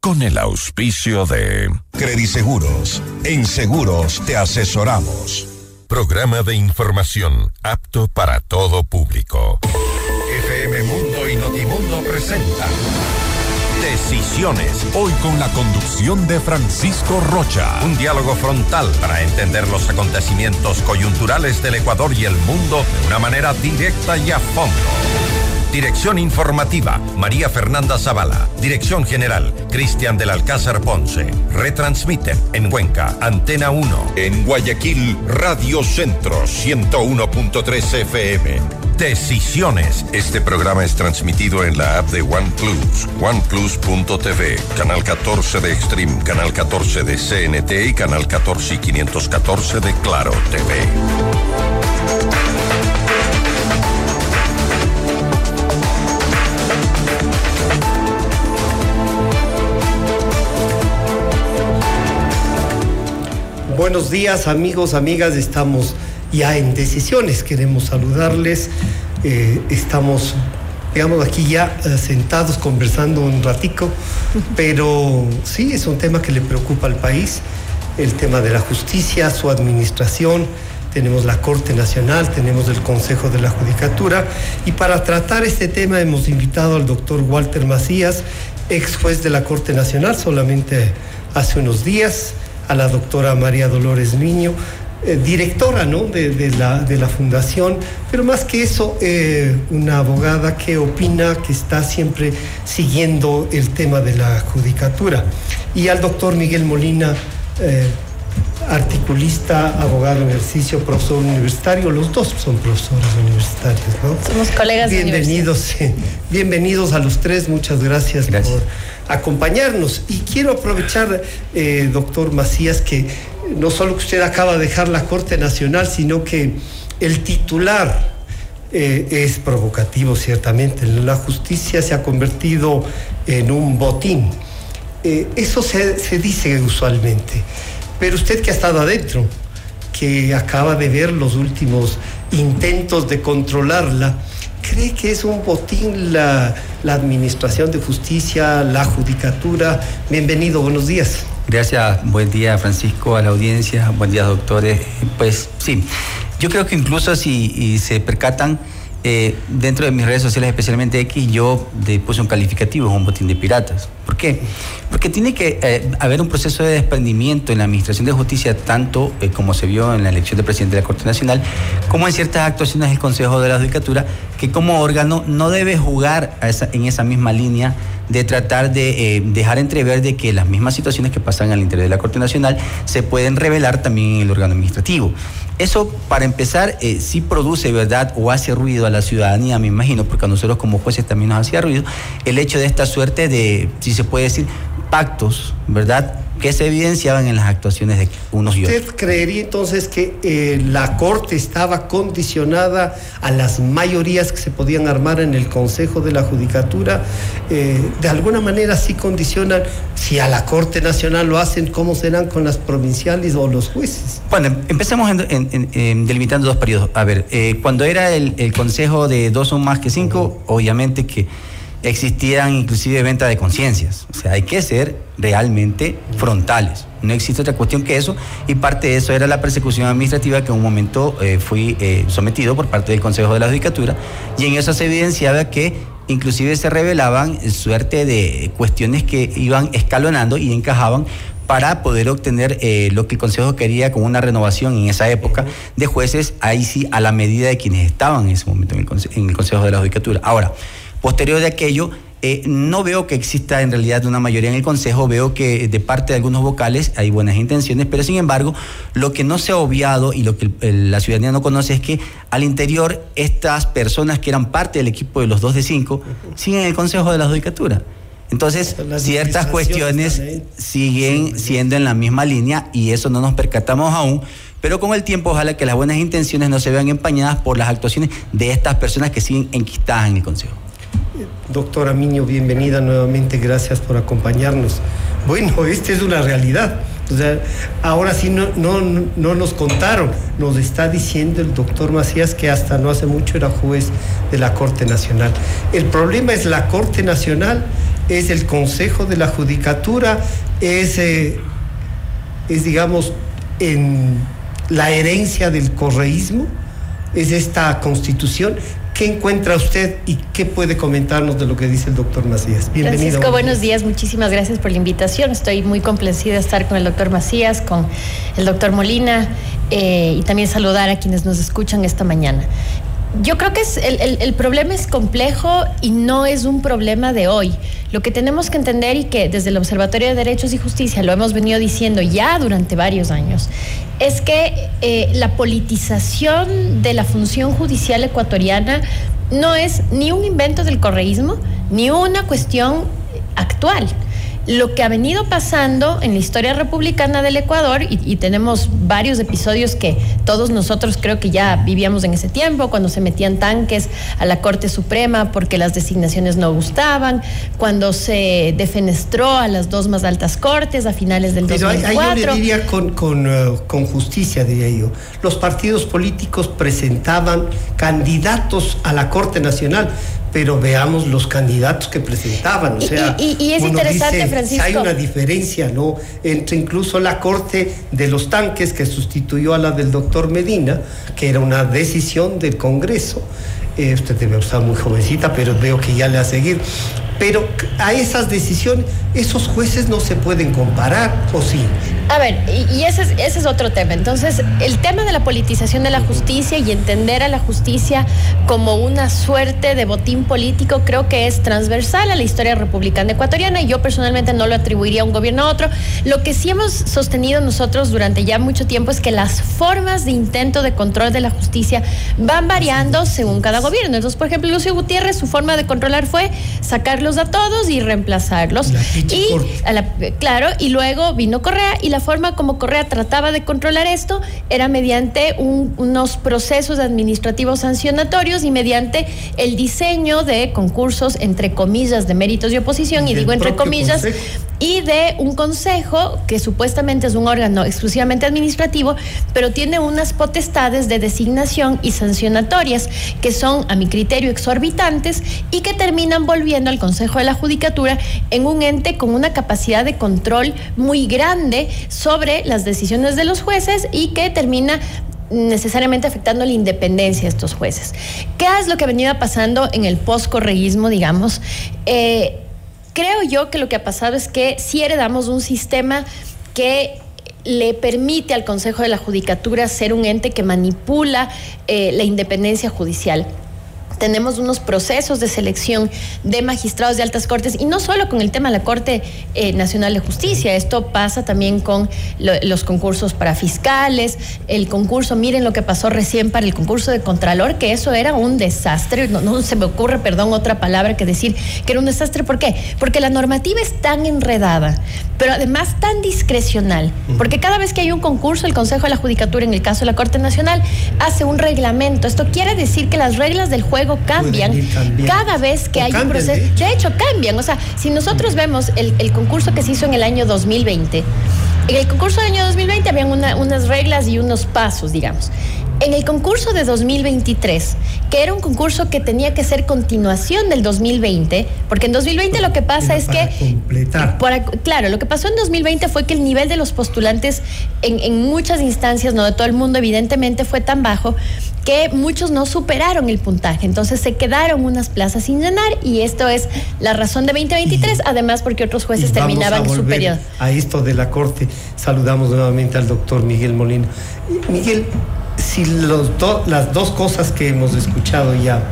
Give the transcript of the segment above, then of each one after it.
con el auspicio de Crediseguros. En seguros te asesoramos. Programa de información apto para todo público. FM Mundo y Notimundo presenta Decisiones. Hoy con la conducción de Francisco Rocha. Un diálogo frontal para entender los acontecimientos coyunturales del Ecuador y el mundo de una manera directa y a fondo. Dirección informativa, María Fernanda Zavala. Dirección general, Cristian del Alcázar Ponce. Retransmiten en Cuenca, Antena 1. En Guayaquil, Radio Centro, 101.3 FM. Decisiones. Este programa es transmitido en la app de OnePlus, oneplus.tv, canal 14 de Extreme, canal 14 de CNT y canal 14 y 514 de Claro TV. Buenos días amigos, amigas, estamos ya en decisiones, queremos saludarles, eh, estamos, digamos, aquí ya eh, sentados conversando un ratico, pero sí, es un tema que le preocupa al país, el tema de la justicia, su administración, tenemos la Corte Nacional, tenemos el Consejo de la Judicatura, y para tratar este tema hemos invitado al doctor Walter Macías, ex juez de la Corte Nacional, solamente hace unos días, a la doctora María Dolores Niño, eh, directora ¿no? de, la, de, la, fundación, pero más que eso, eh, una abogada que opina, que está siempre siguiendo el tema de la judicatura. Y al doctor Miguel Molina, eh, articulista, abogado en ejercicio, profesor universitario, los dos son profesores universitarios, ¿no? Somos colegas bienvenidos, bienvenidos a los tres, muchas gracias, gracias. por acompañarnos. Y quiero aprovechar, eh, doctor Macías, que no solo que usted acaba de dejar la Corte Nacional, sino que el titular eh, es provocativo, ciertamente. La justicia se ha convertido en un botín. Eh, eso se, se dice usualmente. Pero usted que ha estado adentro, que acaba de ver los últimos intentos de controlarla, ¿cree que es un botín la, la, Administración de Justicia, la Judicatura? Bienvenido, buenos días. Gracias, buen día Francisco, a la audiencia, buen día doctores. Pues sí, yo creo que incluso si se percatan, eh, dentro de mis redes sociales, especialmente X, yo puse un calificativo, un botín de piratas. ¿Por qué? Porque tiene que eh, haber un proceso de desprendimiento en la Administración de Justicia, tanto eh, como se vio en la elección del presidente de la Corte Nacional, como en ciertas actuaciones del Consejo de la Judicatura, que como órgano no debe jugar esa, en esa misma línea de tratar de eh, dejar entrever de que las mismas situaciones que pasan al interior de la Corte Nacional se pueden revelar también en el órgano administrativo. Eso, para empezar, eh, sí produce, ¿verdad? O hace ruido a la ciudadanía, me imagino, porque a nosotros como jueces también nos hacía ruido, el hecho de esta suerte de, si se puede decir, pactos, ¿verdad? Que se evidenciaban en las actuaciones de unos y otros. ¿Usted creería entonces que eh, la Corte estaba condicionada a las mayorías que se podían armar en el Consejo de la Judicatura? Eh, de alguna manera sí condicionan, si a la Corte Nacional lo hacen, ¿cómo serán con las provinciales o los jueces? Bueno, empecemos en, en, en, delimitando dos periodos. A ver, eh, cuando era el, el, Consejo de dos o más que cinco, obviamente que existían inclusive venta de conciencias. O sea, hay que ser realmente frontales. No existe otra cuestión que eso y parte de eso era la persecución administrativa que en un momento eh, fui eh, sometido por parte del Consejo de la Judicatura y en eso se evidenciaba que inclusive se revelaban suerte de cuestiones que iban escalonando y encajaban para poder obtener eh, lo que el Consejo quería con una renovación en esa época de jueces, ahí sí a la medida de quienes estaban en ese momento en el, en el Consejo de la Judicatura. Ahora, Posterior de aquello, eh, no veo que exista en realidad una mayoría en el Consejo, veo que de parte de algunos vocales hay buenas intenciones, pero sin embargo, lo que no se ha obviado y lo que el, el, la ciudadanía no conoce es que al interior estas personas que eran parte del equipo de los dos de cinco siguen en el Consejo de la Judicatura. Entonces, ciertas cuestiones siguen siendo en la misma línea y eso no nos percatamos aún, pero con el tiempo ojalá que las buenas intenciones no se vean empañadas por las actuaciones de estas personas que siguen enquistadas en el Consejo. Doctora Miño, bienvenida nuevamente, gracias por acompañarnos. Bueno, esta es una realidad. O sea, ahora sí no, no, no nos contaron, nos está diciendo el doctor Macías que hasta no hace mucho era juez de la Corte Nacional. El problema es la Corte Nacional es el Consejo de la Judicatura, es, eh, es digamos, en la herencia del correísmo, es esta constitución. ¿Qué encuentra usted y qué puede comentarnos de lo que dice el doctor Macías? Bienvenido. Francisco, buenos días. Muchísimas gracias por la invitación. Estoy muy complacida de estar con el doctor Macías, con el doctor Molina eh, y también saludar a quienes nos escuchan esta mañana. Yo creo que es el, problema es complejo y no es un problema de hoy. Lo que tenemos que entender y que desde el Observatorio de Derechos y Justicia lo hemos venido diciendo ya durante varios años, es que eh, la politización de la función judicial ecuatoriana no es ni un invento del correísmo, ni una cuestión actual lo que ha venido pasando en la historia republicana del Ecuador, y, tenemos varios episodios que todos nosotros creo que ya vivíamos en ese tiempo, cuando se metían tanques a la Corte Suprema porque las designaciones no gustaban, cuando se defenestró a las dos más altas cortes a finales del Pero 2004. Ahí yo diría con, con, eh, con justicia, diría yo. Los partidos políticos presentaban candidatos a la Corte Nacional pero veamos los candidatos que presentaban. O sea, y, es interesante, Francisco. Hay una diferencia, ¿no? Entre incluso la corte de los tanques que sustituyó a la del doctor Medina, que era una decisión del Congreso. Eh, usted debe estar muy jovencita, pero veo que ya le ha seguido. Pero a esas decisiones, esos jueces no se pueden comparar, ¿o sí? A ver, y, ese, es, ese es otro tema. Entonces, el tema de la politización de la justicia y entender a la justicia como una suerte de botín político creo que es transversal a la historia republicana ecuatoriana y yo personalmente no lo atribuiría a un gobierno a otro. Lo que sí hemos sostenido nosotros durante ya mucho tiempo es que las formas de intento de control de la justicia van variando según cada gobierno. Entonces, por ejemplo, Lucio Gutiérrez, su forma de controlar fue sacarlo a todos y reemplazarlos. y claro, y luego vino Correa y la forma como Correa trataba de controlar esto era mediante unos procesos administrativos sancionatorios y mediante el diseño de concursos entre comillas de méritos y oposición y, digo entre comillas y de un consejo que supuestamente es un órgano exclusivamente administrativo, pero tiene unas potestades de designación y sancionatorias que son a mi criterio exorbitantes y que terminan volviendo al consejo Consejo de la Judicatura en un ente con una capacidad de control muy grande sobre las decisiones de los jueces y que termina necesariamente afectando la independencia de estos jueces. ¿Qué es lo que ha venido pasando en el postcorreísmo, digamos? Eh, creo yo que lo que ha pasado es que si heredamos un sistema que le permite al Consejo de la Judicatura ser un ente que manipula eh, la independencia judicial tenemos unos procesos de selección de magistrados de altas cortes y no solo con el tema de la Corte eh, Nacional de Justicia, esto pasa también con los concursos para fiscales, el concurso, miren lo que pasó recién para el concurso de Contralor, que eso era un desastre, no, no se me ocurre, perdón, otra palabra que decir que era un desastre, ¿por qué? Porque la normativa es tan enredada, pero además tan discrecional, porque cada vez que hay un concurso, el Consejo de la Judicatura, en el caso de la Corte Nacional, hace un reglamento, esto quiere decir que las reglas del juego cambian cada vez que hay un proceso. De hecho, cambian. O sea, si nosotros vemos el, el, concurso que se hizo en el año 2020, en el concurso del año 2020 habían unas reglas y unos pasos, digamos. En el concurso de 2023, que era un concurso que tenía que ser continuación del 2020, porque en 2020 lo que pasa es que... Completar. claro, lo que pasó en 2020 fue que el nivel de los postulantes en, en muchas instancias, no de todo el mundo, evidentemente fue tan bajo que muchos no superaron el puntaje. Entonces se quedaron unas plazas sin llenar y esto es la razón de 2023, además porque otros jueces terminaban su periodo. A esto de la Corte, saludamos nuevamente al doctor Miguel Molina. Miguel, si los las dos cosas que hemos escuchado ya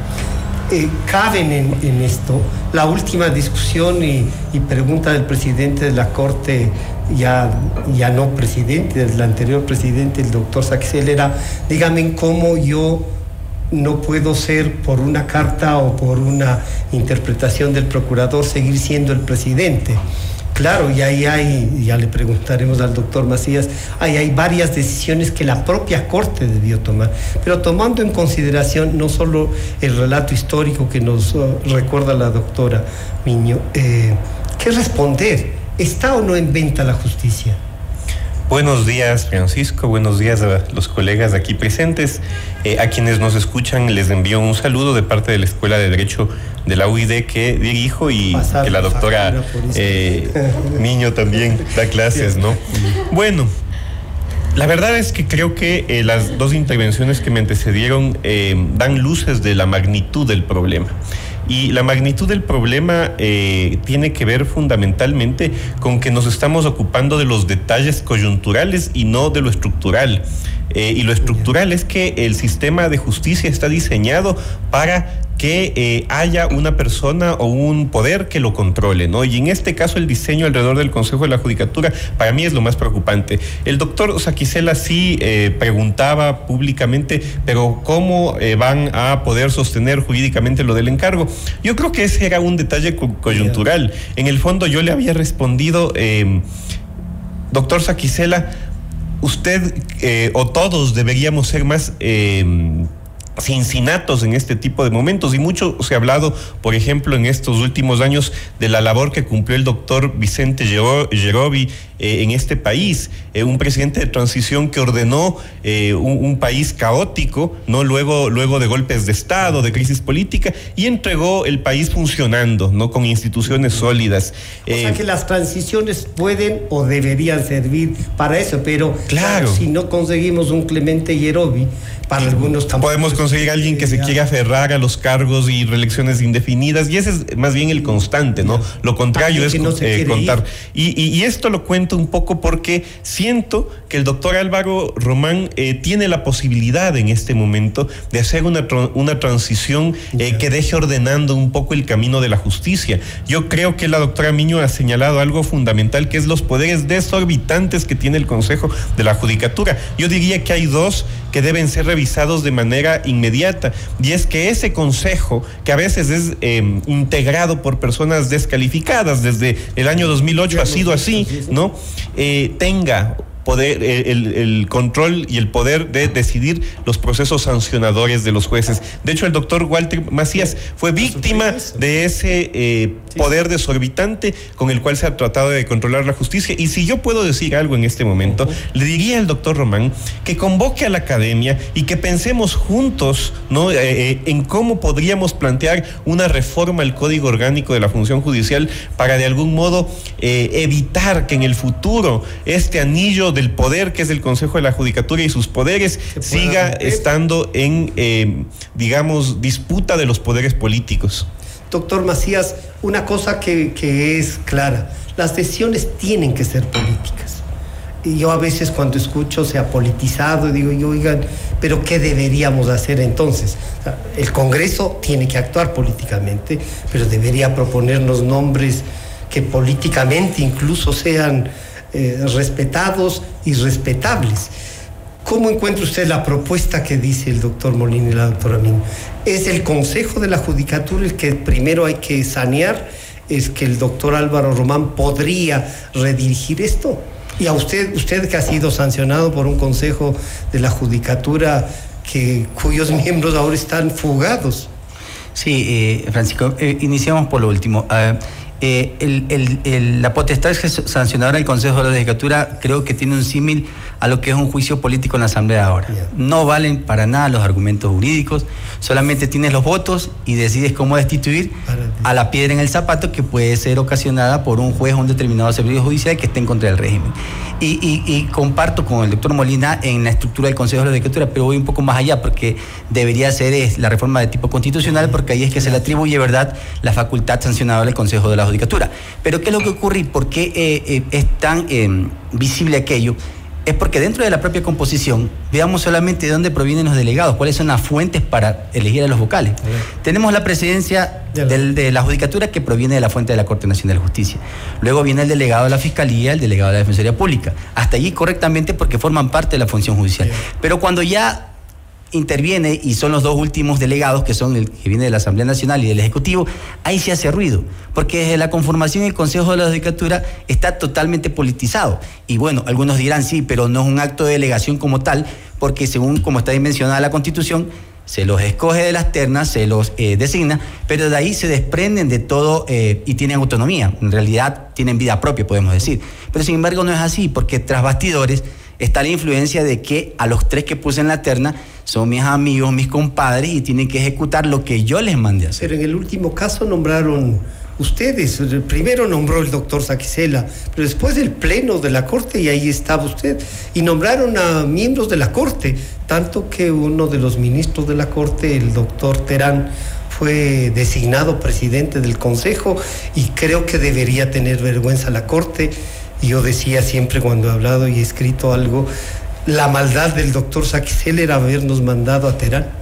eh, caben en, esto, la última discusión y, pregunta del presidente de la Corte, ya, ya no presidente, del anterior presidente, el doctor Saxel, era, dígame cómo yo no puedo ser por una carta o por una interpretación del procurador seguir siendo el presidente. Claro, y ahí hay, ya le preguntaremos al doctor Macías, ahí hay varias decisiones que la propia Corte debió tomar, pero tomando en consideración no solo el relato histórico que nos uh, recuerda la doctora Miño, eh, ¿qué responder? ¿Está o no en venta la justicia? Buenos días, Francisco. Buenos días a los colegas aquí presentes. Eh, a quienes nos escuchan les envío un saludo de parte de la Escuela de Derecho de la UID que dirijo y que la doctora eh, Niño también da clases, ¿no? Bueno. La verdad es que creo que eh, las dos intervenciones que me antecedieron dan luces de la magnitud del problema. Y la magnitud del problema eh, tiene que ver fundamentalmente con que nos estamos ocupando de los detalles coyunturales y no de lo estructural. Eh, y lo estructural es que el sistema de justicia está diseñado para que eh, haya una persona o un poder que lo controle, ¿no? Y en este caso el diseño alrededor del Consejo de la Judicatura para mí es lo más preocupante. El doctor Saquicela sí eh, preguntaba públicamente, pero ¿cómo van a poder sostener jurídicamente lo del encargo? Yo creo que ese era un detalle coyuntural. En el fondo yo le había respondido, doctor Saquicela, usted eh, o todos deberíamos ser más eh, cincinatos en este tipo de momentos y mucho se ha hablado, por ejemplo, en estos últimos años de la labor que cumplió el doctor Vicente Gerobi eh, en este país, eh, un presidente de transición que ordenó eh, un, país caótico, no luego luego de golpes de estado, de crisis política y entregó el país funcionando, no con instituciones sólidas. O sea que las transiciones pueden o deberían servir para eso, pero claro, si no conseguimos un Clemente Gerobi, para algunos tampoco. Podemos conseguir a alguien que se quiera aferrar a los cargos y reelecciones indefinidas, y ese es más bien el constante, ¿no? Lo contrario es contar. Y, y, esto lo cuento un poco porque siento que el doctor Álvaro Román eh, tiene la posibilidad en este momento de hacer una, una transición eh, que deje ordenando un poco el camino de la justicia. Yo creo que la doctora Miño ha señalado algo fundamental, que es los poderes desorbitantes que tiene el Consejo de la Judicatura. Yo diría que hay dos que deben ser revisados de manera inmediata. Y es que ese consejo, que a veces es em, integrado por personas descalificadas, desde el año 2008 ha sido así, ¿no? Eh, tenga poder, eh, el, control y el poder de decidir los procesos sancionadores de los jueces. De hecho, el doctor Walter Macías fue víctima de ese eh, poder desorbitante con el cual se ha tratado de controlar la justicia. Y si yo puedo decir algo en este momento, le diría al doctor Román que convoque a la academia y que pensemos juntos ¿no? Eh, en cómo podríamos plantear una reforma al Código Orgánico de la Función Judicial para de algún modo evitar que en el futuro este anillo del poder que es el Consejo de la Judicatura y sus poderes siga estando en, eh, digamos, disputa de los poderes políticos. Doctor Macías, una cosa que, que es clara, las decisiones tienen que ser políticas. Y yo a veces cuando escucho se ha politizado, digo, yo, oigan, pero ¿qué deberíamos hacer entonces? El Congreso tiene que actuar políticamente, pero debería proponernos nombres que políticamente incluso sean eh, respetados y respetables. ¿Cómo encuentra usted la propuesta que dice el doctor Molina y la doctora Min? ¿Es el Consejo de la Judicatura el que primero hay que sanear? ¿Es que el doctor Álvaro Román podría redirigir esto? Y a usted, usted que ha sido sancionado por un Consejo de la Judicatura que, cuyos miembros ahora están fugados. Sí, eh, Francisco, eh, iniciamos por lo último. Ah, eh, el, la potestad sancionadora del Consejo de la Judicatura creo que tiene un símil a lo que es un juicio político en la Asamblea ahora. No valen para nada los argumentos jurídicos, solamente tienes los votos y decides cómo destituir a la piedra en el zapato que puede ser ocasionada por un juez o un determinado servicio judicial que esté en contra del régimen. Y, comparto con el doctor Molina en la estructura del Consejo de la Judicatura, pero voy un poco más allá porque debería ser la reforma de tipo constitucional porque ahí es que se le atribuye, ¿verdad?, la facultad sancionadora del Consejo de la Judicatura. Pero ¿qué es lo que ocurre y por qué eh, eh, es tan em, visible aquello? Es porque dentro de la propia composición veamos solamente de dónde provienen los delegados, cuáles son las fuentes para elegir a los vocales. Tenemos la presidencia de la Judicatura que proviene de la fuente de la Corte Nacional de Justicia. Luego viene el delegado de la Fiscalía, el delegado de la Defensoría Pública. Hasta allí correctamente porque forman parte de la función judicial. Pero cuando ya interviene y son los dos últimos delegados, que son el que viene de la Asamblea Nacional y del Ejecutivo, ahí se hace ruido, porque desde la conformación del Consejo de la Judicatura está totalmente politizado. Y bueno, algunos dirán sí, pero no es un acto de delegación como tal, porque según como está dimensionada la Constitución, se los escoge de las ternas, se los eh, designa, pero de ahí se desprenden de todo eh, y tienen autonomía. En realidad tienen vida propia, podemos decir. Pero sin embargo no es así, porque tras bastidores está la influencia de que a los tres que puse en la terna son mis amigos, mis compadres y tienen que ejecutar lo que yo les mandé hacer. Pero en el último caso nombraron ustedes. Primero nombró el doctor Saquicela, pero después el pleno de la corte y ahí estaba usted. Y nombraron a miembros de la corte, tanto que uno de los ministros de la corte, el doctor Terán, fue designado presidente del consejo y creo que debería tener vergüenza la corte. Yo decía siempre cuando he hablado y he escrito algo, la maldad del doctor Saquicela era habernos mandado a Terán.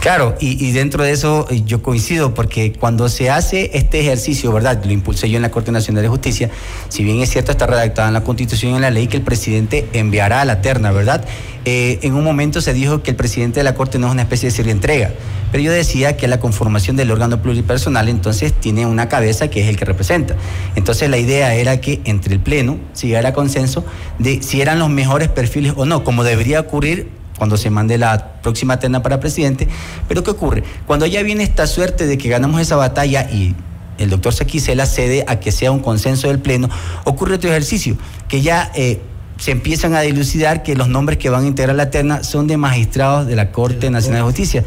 Claro, y, dentro de eso eh, yo coincido, porque cuando se hace este ejercicio, ¿verdad? Lo impulsé yo en la Corte Nacional de Justicia, si bien es cierto, está redactada en la Constitución y en la ley que el presidente enviará a la terna, ¿verdad? Eh, en un momento se dijo que el presidente de la Corte no es una especie de entrega, pero yo decía que la conformación del órgano pluripersonal entonces tiene una cabeza que es el que representa. Entonces la idea era que entre el Pleno se llegara consenso de si eran los mejores perfiles o no, como debería ocurrir cuando se mande la próxima terna para presidente. Pero ¿qué ocurre? Cuando ya viene esta suerte de que ganamos esa batalla y el doctor Saquicela cede a que sea un consenso del Pleno, ocurre otro ejercicio, que ya eh, se empiezan a dilucidar que los nombres que van a integrar la terna son de magistrados de la Corte Nacional de Justicia.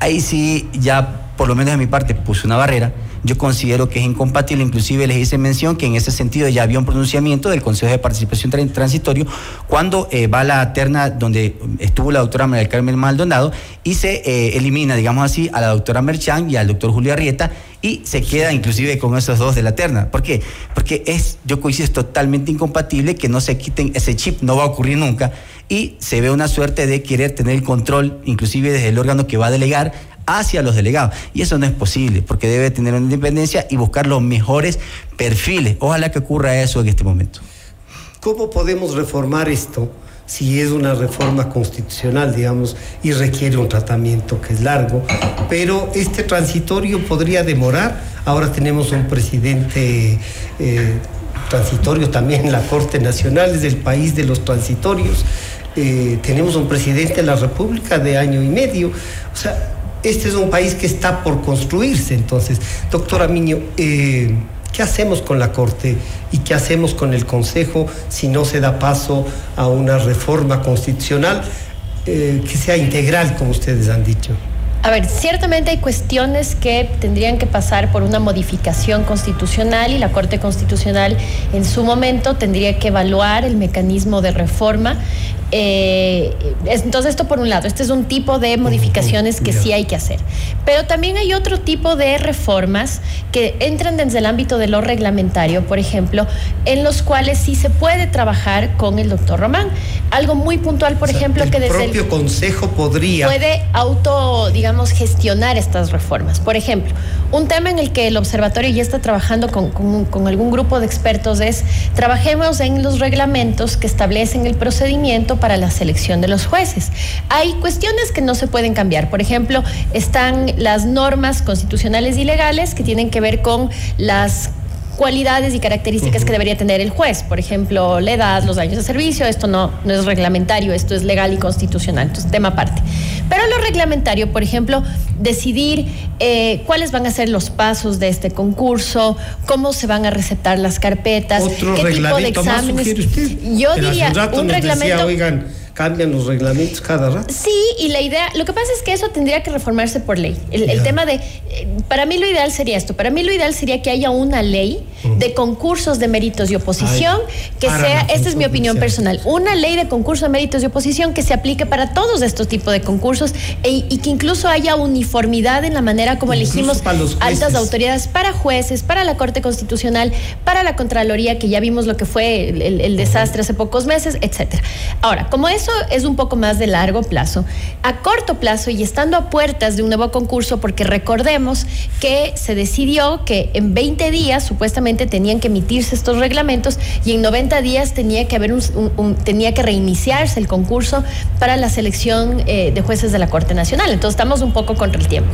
Ahí sí, ya por lo menos de mi parte, puse una barrera yo considero que es incompatible, inclusive les hice mención que en ese sentido ya había un pronunciamiento del Consejo de Participación Transitorio cuando eh, va la terna donde estuvo la doctora María Carmen Maldonado y se eh, elimina, digamos así, a la doctora Merchan y al doctor Julio Arrieta y se queda inclusive con esos dos de la terna. ¿Por qué? Porque es, yo coincido, es totalmente incompatible que no se quiten ese chip, no va a ocurrir nunca y se ve una suerte de querer tener el control, inclusive desde el órgano que va a delegar hacia los delegados. Y eso no es posible, porque debe tener una independencia y buscar los mejores perfiles. Ojalá que ocurra eso en este momento. ¿Cómo podemos reformar esto si es una reforma constitucional, digamos, y requiere un tratamiento que es largo? Pero este transitorio podría demorar. Ahora tenemos un presidente... Eh, transitorio también en la Corte Nacional, es el país de los transitorios. Eh, tenemos un presidente de la República de año y medio. O sea, este es un país que está por construirse. Entonces, doctora Miño, eh, ¿qué hacemos con la Corte y qué hacemos con el Consejo si no se da paso a una reforma constitucional eh, que sea integral, como ustedes han dicho? A ver, ciertamente hay cuestiones que tendrían que pasar por una modificación constitucional y la Corte Constitucional en su momento tendría que evaluar el mecanismo de reforma eh, entonces esto por un lado, este es un tipo de modificaciones que sí hay que hacer. Pero también hay otro tipo de reformas que entran desde el ámbito de lo reglamentario, por ejemplo, en los cuales sí se puede trabajar con el doctor Román. Algo muy puntual, por ejemplo, que desde el propio consejo podría... Puede auto, digamos, gestionar estas reformas. Por ejemplo, un tema en el que el observatorio ya está trabajando con, con algún grupo de expertos es, trabajemos en los reglamentos que establecen el procedimiento para la selección de los jueces. Hay cuestiones que no se pueden cambiar. Por ejemplo, están las normas constitucionales y legales que tienen que ver con las cualidades y características que debería tener el juez. Por ejemplo, la edad, los años de servicio, esto no, no es reglamentario, esto es legal y constitucional, entonces tema aparte. Pero lo reglamentario, por ejemplo, decidir eh, cuáles van a ser los pasos de este concurso, cómo se van a receptar las carpetas, qué tipo de exámenes. Yo diría un reglamento cambian los reglamentos cada rato. Sí, y la idea, lo que pasa es que eso tendría que reformarse por ley. El, tema de, eh, para mí lo ideal sería esto, para mí lo ideal sería que haya una ley de concursos de méritos y oposición que sea, esta es mi opinión personal, una ley de concursos de méritos y oposición que se aplique para todos estos tipos de concursos e, y que incluso haya uniformidad en la manera como elegimos altas autoridades para jueces, para la Corte Constitucional, para la Contraloría, que ya vimos lo que fue el, el desastre hace pocos meses, etcétera. Ahora, como es eso es un poco más de largo plazo. A corto plazo y estando a puertas de un nuevo concurso, porque recordemos que se decidió que en 20 días supuestamente tenían que emitirse estos reglamentos y en 90 días tenía que haber un, tenía que reiniciarse el concurso para la selección eh, de jueces de la Corte Nacional. Entonces estamos un poco contra el tiempo.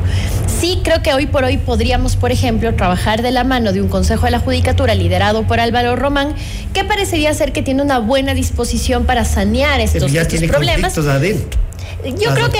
Sí creo que hoy por hoy podríamos, por ejemplo, trabajar de la mano de un Consejo de la Judicatura liderado por Álvaro Román, que parecería ser que tiene una buena disposición para sanear estos ya tiene problemas. adentro. Yo creo que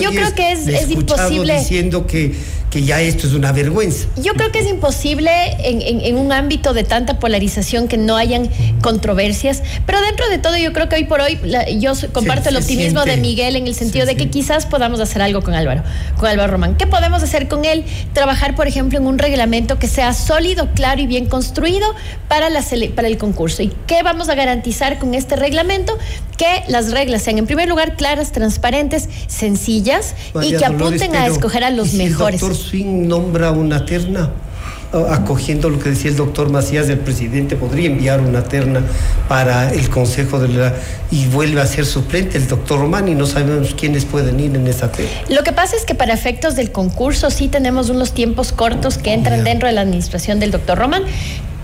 yo, creo que es, es imposible diciendo que que ya esto es una vergüenza. Yo creo que es imposible en, un ámbito de tanta polarización que no hayan controversias, pero dentro de todo yo creo que hoy por hoy yo comparto el optimismo de Miguel en el sentido de que quizás podamos hacer algo con Álvaro, con Álvaro Román. ¿Qué podemos hacer con él? Trabajar, por ejemplo, en un reglamento que sea sólido, claro y bien construido para, la para el concurso. ¿Y qué vamos a garantizar con este reglamento? Que las reglas sean, en primer lugar, claras, transparentes, sencillas y que apunten a escoger a los mejores. Swing nombra una terna acogiendo lo que decía el doctor Macías, el presidente podría enviar una terna para el Consejo de la y vuelve a ser suplente el doctor Román y no sabemos quiénes pueden ir en esa terna. Lo que pasa es que para efectos del concurso sí tenemos unos tiempos cortos que entran dentro de la administración del doctor Román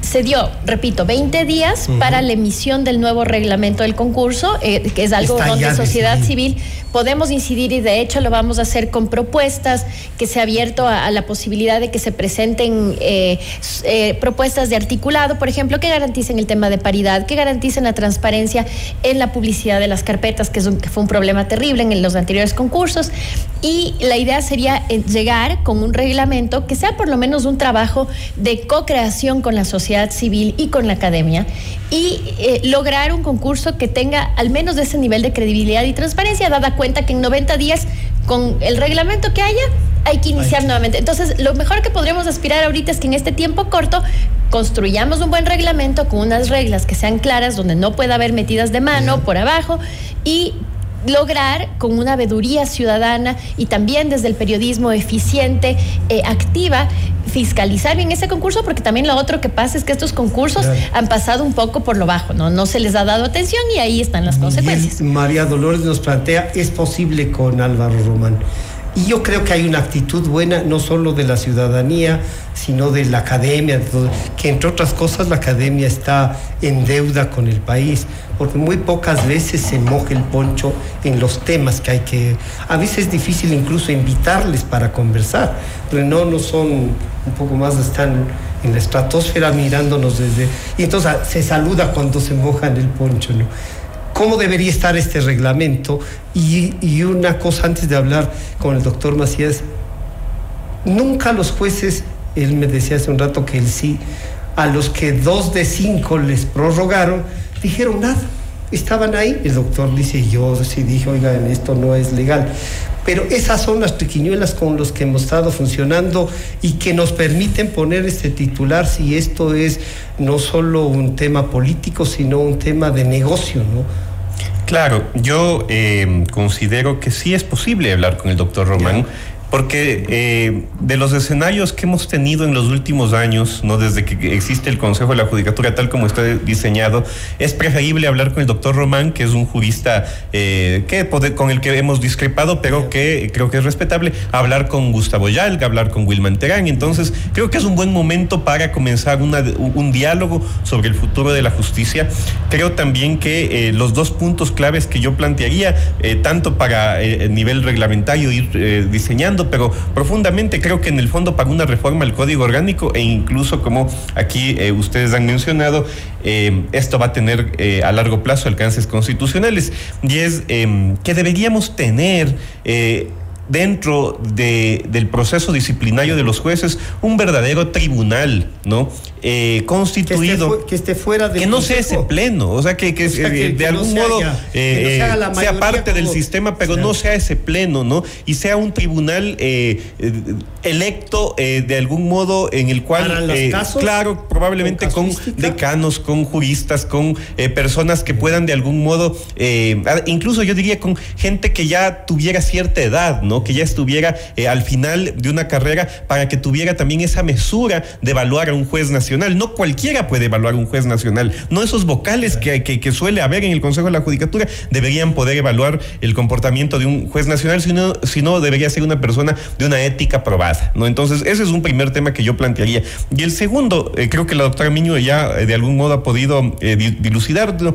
se dio, repito, 20 días para la emisión del nuevo reglamento del concurso, eh, que es algo donde sociedad civil podemos incidir y de hecho lo vamos a hacer con propuestas que se ha abierto a, la posibilidad de que se presenten eh, eh, propuestas de articulado, por ejemplo, que garanticen el tema de paridad, que garanticen la transparencia en la publicidad de las carpetas, que, es que fue un problema terrible en los anteriores concursos. Y la idea sería llegar con un reglamento que sea por lo menos un trabajo de co-creación con la sociedad civil y con la academia y eh, lograr un concurso que tenga al menos ese nivel de credibilidad y transparencia, dada cuenta que en 90 días, con el reglamento que haya, hay que iniciar nuevamente. Entonces, lo mejor que podríamos aspirar ahorita es que en este tiempo corto construyamos un buen reglamento con unas reglas que sean claras, donde no pueda haber metidas de mano por abajo y lograr con una veeduría ciudadana y también desde el periodismo eficiente, eh, activa, fiscalizar bien ese concurso, porque también lo otro que pasa es que estos concursos han pasado un poco por lo bajo, ¿no? No se les ha dado atención y ahí están las consecuencias. María Dolores nos plantea, es posible con Álvaro Román. Y yo creo que hay una actitud buena, no solo de la ciudadanía, sino de la academia, que entre otras cosas la academia está en deuda con el país, porque muy pocas veces se moja el poncho en los temas que hay que... A veces es difícil incluso invitarles para conversar, pero no, no son un poco más, están en la estratosfera mirándonos desde... Y entonces se saluda cuando se mojan el poncho, ¿no? Cómo debería estar este reglamento. Y, una cosa antes de hablar con el doctor Macías, nunca los jueces, él me decía hace un rato que él sí, a los que dos de cinco les prorrogaron, dijeron nada. Estaban ahí, el doctor dice, yo sí dije, oigan, esto no es legal. Pero esas son las triquiñuelas con las que hemos estado funcionando y que nos permiten poner este titular si esto es no solo un tema político, sino un tema de negocio, ¿no? Claro, yo eh, considero que sí es posible hablar con el doctor Román. Porque eh, de los escenarios que hemos tenido en los últimos años, no desde que existe el Consejo de la Judicatura tal como está diseñado, es preferible hablar con el doctor Román, que es un jurista eh, que con el que hemos discrepado, pero que creo que es respetable, hablar con Gustavo Yalga, hablar con Wilman Terán. Entonces, creo que es un buen momento para comenzar un diálogo sobre el futuro de la justicia. Creo también que eh, los dos puntos claves que yo plantearía, tanto para el nivel reglamentario ir diseñando, pero profundamente creo que en el fondo para una reforma al código orgánico e incluso como aquí eh, ustedes han mencionado, eh, esto va a tener eh, a largo plazo alcances constitucionales y es que deberíamos tener dentro de, del proceso disciplinario de los jueces un verdadero tribunal, ¿no? Eh, constituido. Que esté, fuera Que no sea ese pleno, o sea, que, de algún modo eh, sea, parte del sistema, pero no sea ese pleno, ¿no? Y sea un tribunal eh, electo de algún modo en el cual, claro, probablemente con, decanos, con juristas, con personas que puedan de algún modo, incluso yo diría con gente que ya tuviera cierta edad, ¿no? Que ya estuviera al final de una carrera para que tuviera también esa mesura de evaluar a un juez nacional no cualquiera puede evaluar un juez nacional. No esos vocales que, que, suele haber en el Consejo de la Judicatura deberían poder evaluar el comportamiento de un juez nacional, sino, sino debería ser una persona de una ética probada. ¿no? Entonces, ese es un primer tema que yo plantearía. Y el segundo, eh, creo que la doctora Miño ya eh, de algún modo ha podido eh, dilucidarlo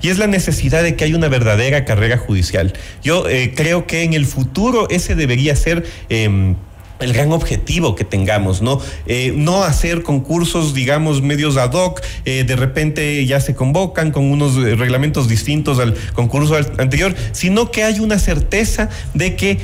y es la necesidad de que haya una verdadera carrera judicial. Yo creo que en el futuro ese debería ser em, el gran objetivo que tengamos, ¿no? Eh, no hacer concursos, digamos, medios ad hoc, eh, de repente ya se convocan con unos eh, reglamentos distintos al concurso anterior, sino que hay una certeza de que,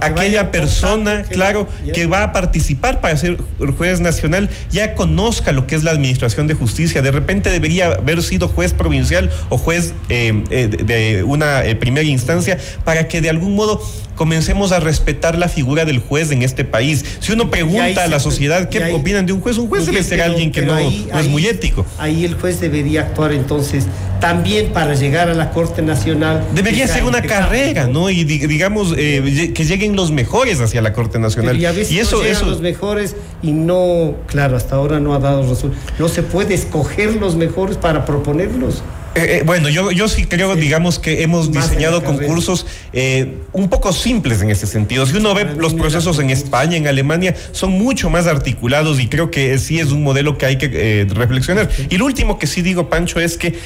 aquella persona, claro, que va a participar para ser juez nacional, ya conozca lo que es la administración de justicia. De repente debería haber sido juez provincial o juez de una primera instancia para que de algún modo comencemos a respetar la figura del juez en este país. Si uno pregunta a la sociedad qué opinan de un juez, un juez debe ser alguien que no, es muy ético. Ahí el juez debería actuar entonces también para llegar a la Corte Nacional. Debería ser una carrera, ¿no? Y digamos eh, que lleguen los mejores hacia la Corte Nacional. Y, a veces y eso, eso... los mejores y no, claro, hasta ahora no ha dado resultados. No se puede escoger los mejores para proponerlos. Eh, eh, bueno, yo, yo sí creo, digamos, que hemos diseñado concursos eh, un poco simples en ese sentido. Si uno ve los procesos en España, en Alemania, son mucho más articulados y creo que sí es un modelo que hay que reflexionar. Y lo último que sí digo, Pancho, es que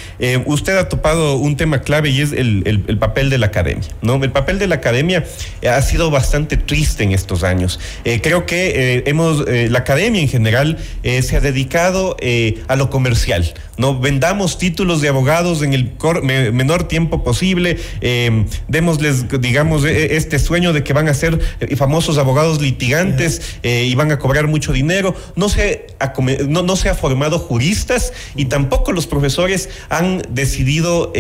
usted ha topado un tema clave y es el, el, papel de la academia. ¿no? El papel de la academia ha sido bastante triste en estos años. creo que hemos, la academia en general se ha dedicado a lo comercial. ¿no? Vendamos títulos de en el menor tiempo posible, eh, démosles, digamos, e-, este sueño de que van a ser eh, famosos abogados litigantes eh, y van a cobrar mucho dinero. No se, ha, no, se ha formado juristas y tampoco los profesores han decidido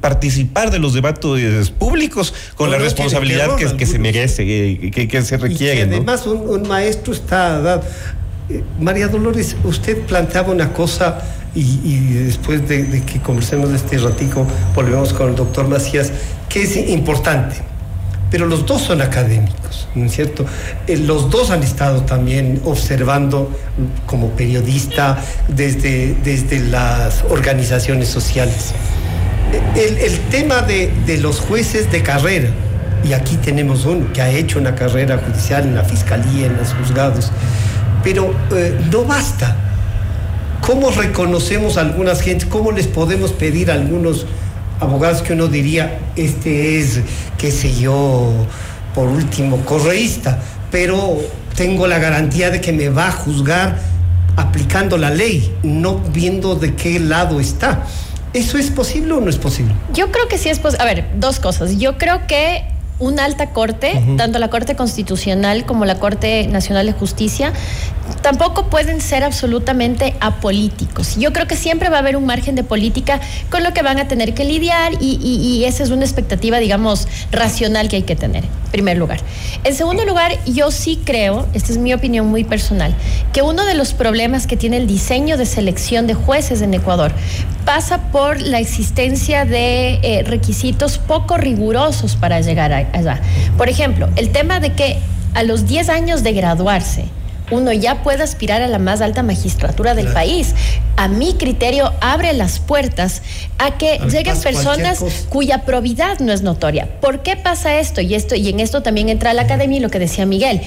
participar de los debates públicos con la responsabilidad que, se merece, que, se requiere. además, un, maestro está... María Dolores, usted planteaba una cosa y, después de, que conversemos este ratico, volvemos con el doctor Macías, que es importante. Pero los dos son académicos, ¿no es cierto? Eh, los dos han estado también observando como periodista desde, desde las organizaciones sociales. El, el tema de, de los jueces de carrera, y aquí tenemos uno que ha hecho una carrera judicial en la fiscalía, en los juzgados, pero eh, no basta ¿Cómo reconocemos a algunas gentes? ¿Cómo les podemos pedir a algunos abogados que uno diría, este es, qué sé yo, por último, correísta, pero tengo la garantía de que me va a juzgar aplicando la ley, no viendo de qué lado está? ¿Eso es posible o no es posible? Yo creo que sí es posible. A ver, dos cosas. Yo creo que una alta corte, tanto la Corte Constitucional como la Corte Nacional de Justicia, tampoco pueden ser absolutamente apolíticos. Yo creo que siempre va a haber un margen de política con lo que van a tener que lidiar y, esa es una expectativa, digamos, racional que hay que tener, en primer lugar. En segundo lugar, yo sí creo, esta es mi opinión muy personal, que uno de los problemas que tiene el diseño de selección de jueces en Ecuador pasa por la existencia de eh, requisitos poco rigurosos para llegar allá. Por ejemplo, el tema de que a los 10 años de graduarse, uno ya puede aspirar a la más alta magistratura del país. A mi criterio, abre las puertas a que lleguen personas cuya probidad no es notoria. ¿Por qué pasa esto? Y esto, y en esto también entra la academia y lo que decía Miguel.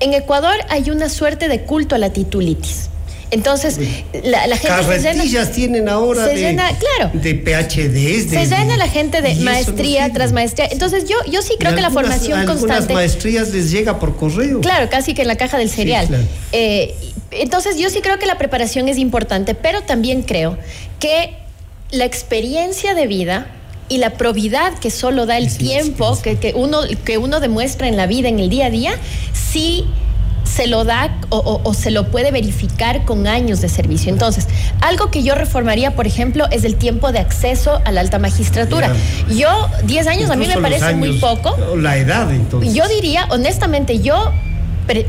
En Ecuador hay una suerte de culto a la titulitis. Entonces, la, la, gente. Carretillas tienen ahora se de, llena, claro, de PhD. se llena la gente de maestría tras maestría. Entonces, yo, yo sí creo que la formación constante. Algunas maestrías les llega por correo. Claro, casi que en la caja del cereal. Eh, entonces, yo sí creo que la preparación es importante, pero también creo que la experiencia de vida y la probidad que solo da el tiempo que, que, uno, que uno demuestra en la vida, en el día a día, sí se lo da o, se lo puede verificar con años de servicio. Entonces, algo que yo reformaría, por ejemplo, es el tiempo de acceso a la alta magistratura. Yo, 10 años a mí me parece muy poco. La edad, entonces. Yo diría, honestamente, yo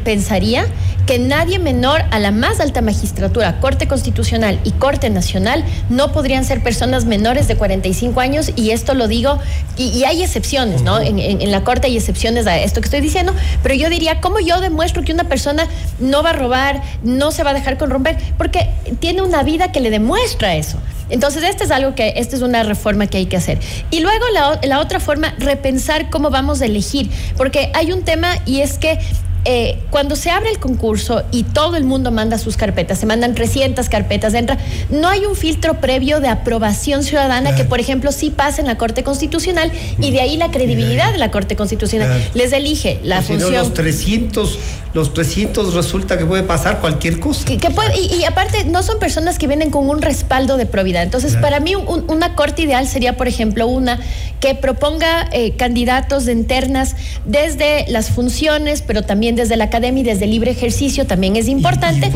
pensaría que nadie menor a la más alta magistratura, Corte Constitucional y Corte Nacional, no podrían ser personas menores de 45 años, y esto lo digo, y, hay excepciones, ¿no? En, la Corte hay excepciones a esto que estoy diciendo, pero yo diría, ¿cómo yo demuestro que una persona no va a robar, no se va a dejar corromper? Porque tiene una vida que le demuestra eso. Entonces, este es algo que, esta es una reforma que hay que hacer. Y luego la, la otra forma, repensar cómo vamos a elegir, porque hay un tema y es que eh, cuando se abre el concurso y todo el mundo manda sus carpetas, se mandan 300 carpetas, entra, no hay un filtro previo de aprobación ciudadana que, por ejemplo, sí pasa en la Corte Constitucional y de ahí la credibilidad de la Corte Constitucional. Les elige la pues función. los 300, los 300 resulta que puede pasar cualquier cosa. Que, puede, y, aparte, no son personas que vienen con un respaldo de probidad. Entonces, para mí, una Corte ideal sería, por ejemplo, una que proponga eh, candidatos de internas desde las funciones, pero también desde la academia y desde el libre ejercicio también es importante.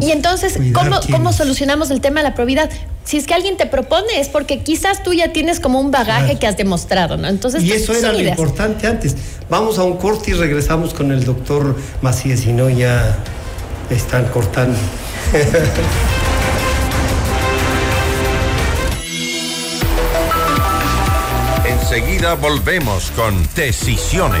Y, entonces, ¿cómo, ¿cómo solucionamos el tema de la probidad? Si es que alguien te propone es porque quizás tú ya tienes como un bagaje que has demostrado, ¿no? Entonces, y eso era lo importante antes. Vamos a un corte y regresamos con el doctor Macías, si no ya están cortando. Enseguida volvemos con Decisiones.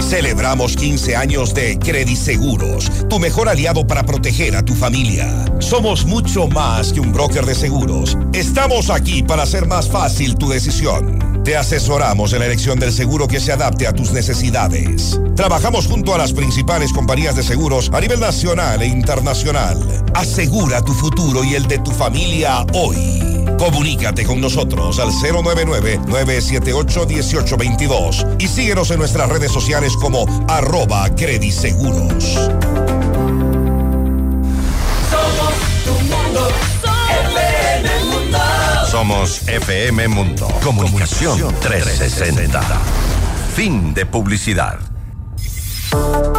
Celebramos 15 años de Credit Seguros, tu mejor aliado para proteger a tu familia. Somos mucho más que un broker de seguros. Estamos aquí para hacer más fácil tu decisión. Te asesoramos en la elección del seguro que se adapte a tus necesidades. Trabajamos junto a las principales compañías de seguros a nivel nacional e internacional. Asegura tu futuro y el de tu familia hoy. Comunícate con nosotros al 099-978-1822 y síguenos en nuestras redes sociales como arroba crediseguros. Somos tu mundo, FM Mundo. Somos FM Mundo. Comunicación 360. Fin de publicidad.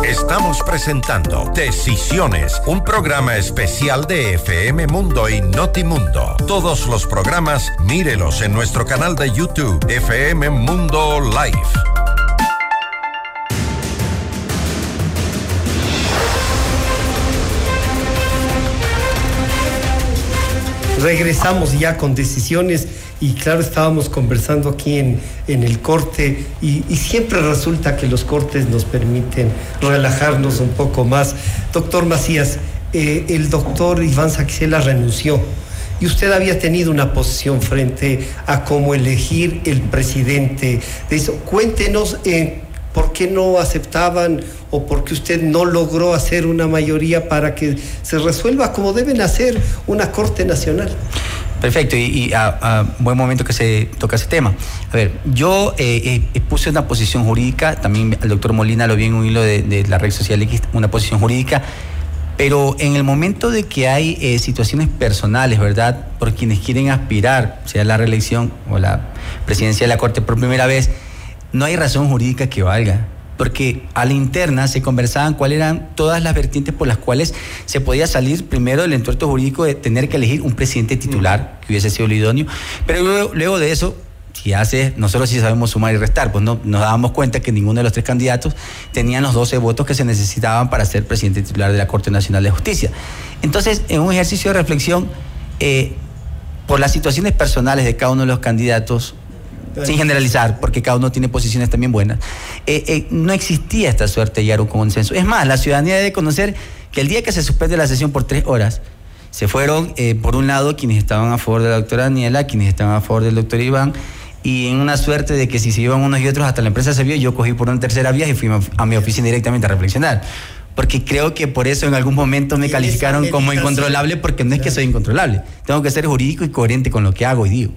Estamos presentando Decisiones, un programa especial de FM Mundo y Notimundo. Todos los programas, mírelos en nuestro canal de YouTube, FM Mundo Live. Regresamos ya con decisiones y claro, estábamos conversando aquí en, el corte y, siempre resulta que los cortes nos permiten relajarnos un poco más. Doctor Macías, eh, el doctor Iván Saxela renunció y usted había tenido una posición frente a cómo elegir el presidente de eso. Cuéntenos eh, por qué no aceptaban o por qué usted no logró hacer una mayoría para que se resuelva como deben hacer una Corte Nacional. Perfecto, y, a, buen momento que se toca ese tema. A ver, yo eh, eh, puse una posición jurídica, también el doctor Molina lo vi en un hilo de, la red social X, una posición jurídica, pero en el momento de que hay eh, situaciones personales, ¿verdad? Por quienes quieren aspirar, sea la reelección o la presidencia de la Corte por primera vez, no hay razón jurídica que valga porque a la interna se conversaban cuáles eran todas las vertientes por las cuales se podía salir primero del entuerto jurídico de tener que elegir un presidente titular que hubiese sido el idóneo, pero luego, de eso si hace, nosotros sí sabemos sumar y restar, pues no, nos dábamos cuenta que ninguno de los tres candidatos tenían los 12 votos que se necesitaban para ser presidente titular de la Corte Nacional de Justicia. Entonces, en un ejercicio de reflexión, eh, por las situaciones personales de cada uno de los candidatos, sin generalizar, porque cada uno tiene posiciones también buenas, eh, eh, no existía esta suerte de llegar a un consenso. Es más, la ciudadanía debe conocer que el día que se suspende la sesión por tres horas, se fueron, eh, por un lado, quienes estaban a favor de la doctora Daniela, quienes estaban a favor del doctor Iván, y en una suerte de que si se iban unos y otros hasta la empresa se vio, yo cogí por una tercera vía y fui a mi oficina directamente a reflexionar. Porque creo que por eso en algún momento me calificaron como incontrolable, porque no es que soy incontrolable. Tengo que ser jurídico y coherente con lo que hago y digo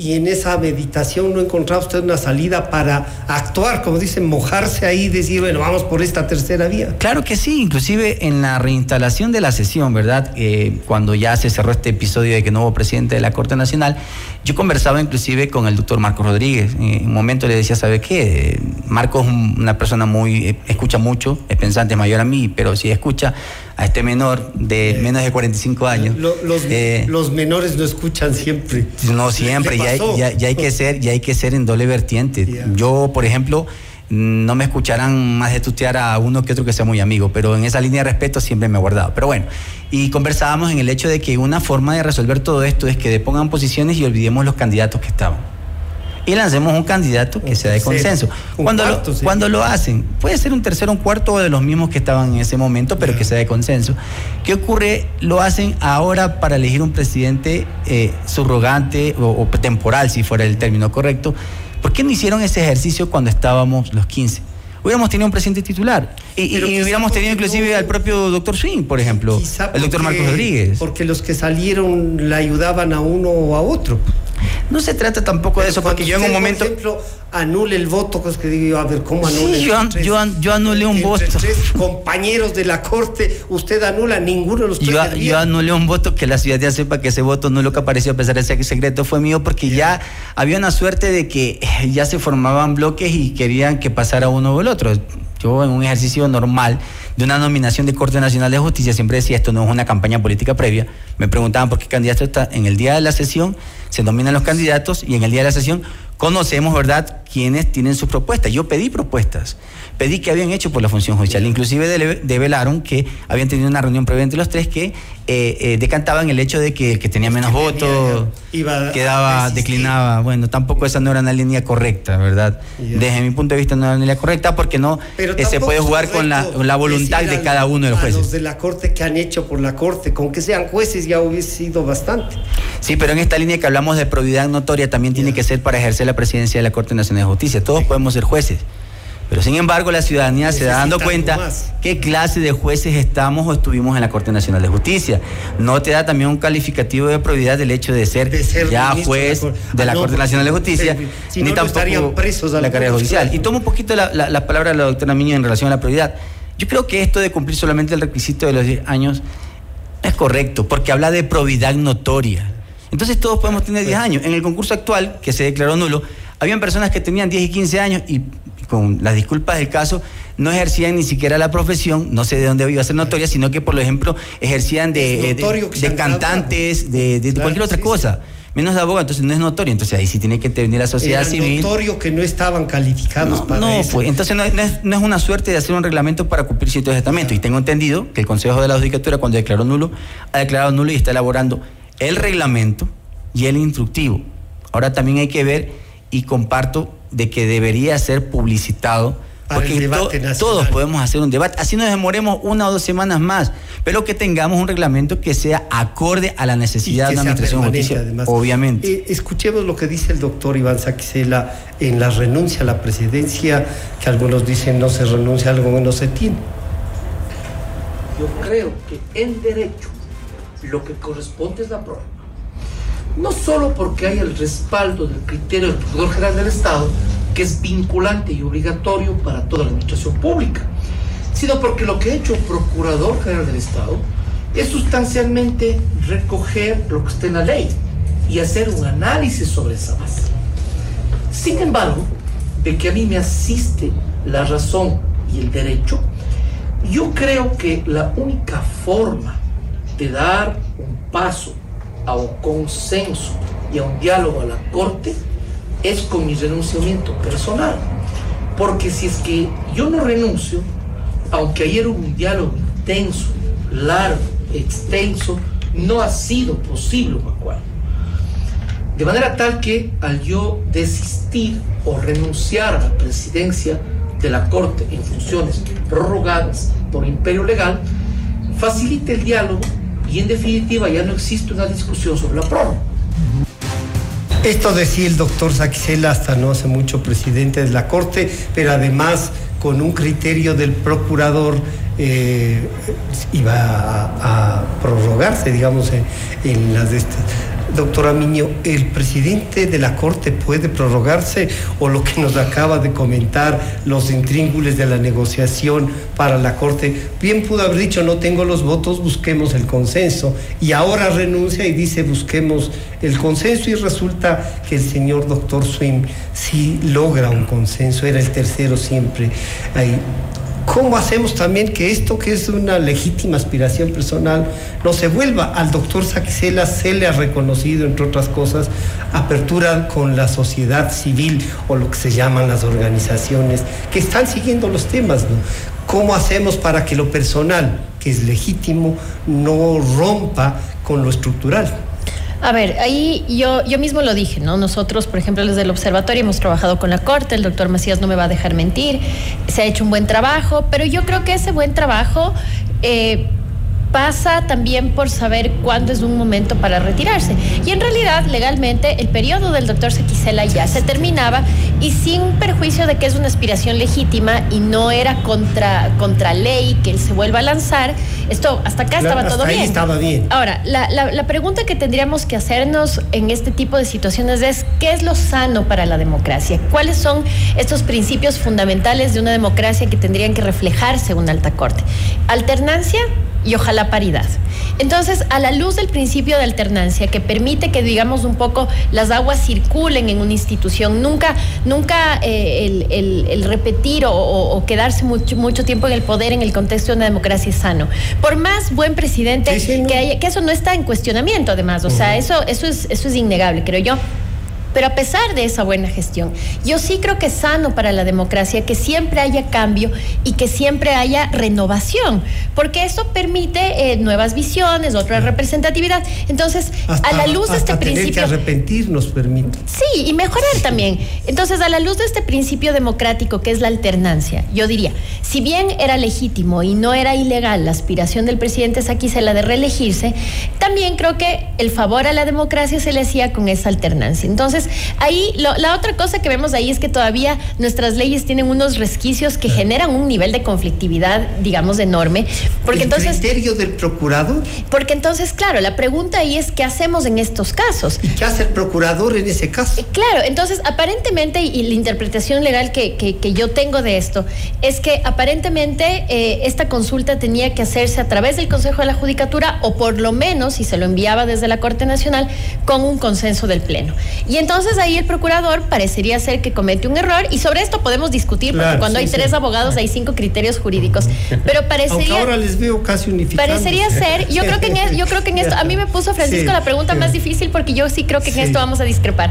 y en esa meditación no encontraba usted una salida para actuar, como dicen, mojarse ahí y decir, bueno, vamos por esta tercera vía. Claro que sí, inclusive en la reinstalación de la sesión, ¿verdad? Eh, cuando ya se cerró este episodio de que no hubo presidente de la Corte Nacional, yo conversaba inclusive con el doctor Marcos Rodríguez. En un momento le decía, ¿sabe qué? Marcos es una persona muy, eh, escucha mucho, es pensante mayor a mí, pero si escucha a este menor de eh, menos de 45 años. Eh, los, menores no escuchan siempre. No siempre, ya, hay, que ser, ya hay que ser en doble vertiente. Yo, por ejemplo, no me escucharán más de tutear a uno que otro que sea muy amigo, pero en esa línea de respeto siempre me he guardado. Pero bueno, y conversábamos en el hecho de que una forma de resolver todo esto es que depongan posiciones y olvidemos los candidatos que estaban. Y lancemos un candidato que sea de consenso. Cuando, lo, cuando lo hacen, puede ser un tercero, un cuarto de los mismos que estaban en ese momento, pero que sea de consenso. ¿Qué ocurre? Lo hacen ahora para elegir un presidente eh, subrogante o temporal, si fuera el término correcto, ¿Por qué no hicieron ese ejercicio cuando estábamos los 15? Hubiéramos tenido un presidente titular y, hubiéramos tenido inclusive al propio doctor Swing, por ejemplo, el doctor Marcos Rodríguez. Porque los que salieron le ayudaban a uno o a otro. No se trata tampoco de eso, porque yo en un momento. Por ejemplo, anule el voto, pues que digo, a ver, ¿cómo anule? Sí, yo, yo, anulé un voto. Tres compañeros de la corte, usted anula ninguno de los tres. Yo, yo anulé un voto que la ciudadanía sepa que ese voto no lo que apareció a pesar de ese secreto fue mío, porque ya había una suerte de que ya se formaban bloques y querían que pasara uno o el otro. Yo en un ejercicio normal de una nominación de Corte Nacional de Justicia siempre decía esto no es una campaña política previa. Me preguntaban por qué candidato está en el día de la sesión, se nominan los candidatos y en el día de la sesión conocemos, ¿verdad?, quienes tienen sus propuestas. Yo pedí propuestas, pedí que habían hecho por la función judicial. Inclusive develaron que habían tenido una reunión previa entre los tres que eh, eh, decantaban el hecho de que el que tenía menos votos quedaba, declinaba. Bueno, tampoco esa no era una línea correcta, ¿verdad? Desde mi punto de vista no era una línea correcta porque no eh, se puede jugar con la, voluntad de cada uno de los jueces. los de la Corte que han hecho por la Corte, con que sean jueces ya hubiese sido bastante. Sí, pero en esta línea que hablamos de probidad notoria también tiene que ser para ejercer la presidencia de la Corte Nacional de Justicia. Todos podemos ser jueces. Pero sin embargo, la ciudadanía se da dando cuenta qué clase de jueces estamos o estuvimos en la Corte Nacional de Justicia. No te da también un calificativo de probidad del hecho de ser, ya juez de la, Corte Nacional de Justicia, ni tampoco presos la carrera judicial. Y tomo un poquito la, palabra de la doctora Miño en relación a la probidad. Yo creo que esto de cumplir solamente el requisito de los 10 años es correcto, porque habla de probidad notoria. Entonces todos podemos tener 10 años. En el concurso actual, que se declaró nulo, habían personas que tenían 10 y 15 años y con las disculpas del caso, no ejercían ni siquiera la profesión, no sé de dónde iba a ser notoria, sino que por ejemplo ejercían de, de, cantantes, de, cualquier otra cosa. Menos de abogado, entonces no es notorio, entonces ahí sí tiene que intervenir la sociedad Era civil. notorio que no estaban calificados para no, eso. Pues, entonces no, es, una suerte de hacer un reglamento para cumplir ciertos estamentos. Y tengo entendido que el Consejo de la Judicatura, cuando declaró nulo, ha declarado nulo y está elaborando el reglamento y el instructivo. Ahora también hay que ver y comparto de que debería ser publicitado. porque todos podemos hacer un debate. Así nos demoremos una o dos semanas más, pero que tengamos un reglamento que sea acorde a la necesidad de la administración justicia, obviamente. Eh, escuchemos lo que dice el doctor Iván Saquicela en la renuncia a la presidencia, que algunos dicen no se renuncia a algo que no se tiene. Yo creo que en derecho lo que corresponde es la prueba no solo porque hay el respaldo del criterio del Procurador General del Estado, que es vinculante y obligatorio para toda la administración pública, sino porque lo que ha hecho el Procurador General del Estado es sustancialmente recoger lo que está en la ley y hacer un análisis sobre esa base. Sin embargo, de que a mí me asiste la razón y el derecho, yo creo que la única forma de dar un paso a un consenso y a un diálogo a la Corte es con mi renunciamiento personal. Porque si es que yo no renuncio, aunque ayer hubo un diálogo intenso, largo, extenso, no ha sido posible acuerdo. De manera tal que al yo desistir o renunciar a la presidencia de la Corte en funciones prorrogadas por imperio legal, facilite el diálogo y en definitiva ya no existe una discusión sobre la prórroga. Esto decía el doctor Saxela hasta no hace mucho presidente de la Corte, pero además con un criterio del procurador eh, iba a, prorrogarse, digamos, en, las de estas. Doctora Miño, ¿el presidente de la Corte puede prorrogarse o lo que nos acaba de comentar los intríngules de la negociación para la Corte? Bien pudo haber dicho, no tengo los votos, busquemos el consenso. Y ahora renuncia y dice, busquemos el consenso y resulta que el señor doctor Swim sí logra un consenso, era el tercero siempre ahí ¿Cómo hacemos también que esto que es una legítima aspiración personal no se vuelva? Al doctor Saquicela se le ha reconocido, entre otras cosas, apertura con la sociedad civil o lo que se llaman las organizaciones que están siguiendo los temas. ¿Cómo hacemos para que lo personal, que es legítimo, no rompa con lo estructural? A ver, ahí yo, yo mismo lo dije, ¿no? Nosotros, por ejemplo, desde el observatorio hemos trabajado con la Corte, el doctor Macías no me va a dejar mentir, se ha hecho un buen trabajo, pero yo creo que ese buen trabajo... Eh, pasa también por saber cuándo es un momento para retirarse. Y en realidad, legalmente, el periodo del doctor Sequicela ya se terminaba y sin perjuicio de que es una aspiración legítima y no era contra, contra ley que él se vuelva a lanzar, esto hasta acá estaba todo bien. estaba bien. Ahora, la, la pregunta que tendríamos que hacernos en este tipo de situaciones es, ¿qué es lo sano para la democracia? ¿Cuáles son estos principios fundamentales de una democracia que tendrían que reflejarse en una alta corte? Alternancia y ojalá paridad. Entonces, a la luz del principio de alternancia que permite que, digamos, un poco las aguas circulen en una institución, nunca, nunca eh, el, repetir o, quedarse mucho, mucho tiempo en el poder en el contexto de una democracia es sano. Por más buen presidente que haya, que eso no está en cuestionamiento, además, o sea, eso, eso, es, eso es innegable, creo yo. Pero a pesar de esa buena gestión, yo sí creo que es sano para la democracia que siempre haya cambio y que siempre haya renovación, porque eso permite eh, nuevas visiones, otra representatividad. Entonces, a la luz de este principio. que arrepentir nos permite. Sí, y mejorar también. Entonces, a la luz de este principio democrático que es la alternancia, yo diría, si bien era legítimo y no era ilegal la aspiración del presidente la de reelegirse, también creo que el favor a la democracia se le hacía con esa alternancia. Entonces, ahí la otra cosa que vemos ahí es que todavía nuestras leyes tienen unos resquicios que generan un nivel de conflictividad, digamos, enorme. Porque ¿El entonces, criterio del procurador? Porque entonces, claro, la pregunta ahí es qué hacemos en estos casos. ¿Y qué hace el procurador en ese caso? Eh, claro, entonces aparentemente, y la interpretación legal que, que, yo tengo de esto, es que aparentemente eh, esta consulta tenía que hacerse a través del Consejo de la Judicatura o por lo menos, si se lo enviaba desde la Corte Nacional, con un consenso del Pleno. Y entonces ahí el procurador parecería ser que comete un error y sobre esto podemos discutir porque cuando hay tres abogados hay cinco criterios jurídicos. Pero parecería ahora les veo casi unificados. Parecería ser, yo creo que en, yo creo que en esto a mí me puso Francisco la pregunta más difícil porque yo sí creo que en esto vamos a discrepar.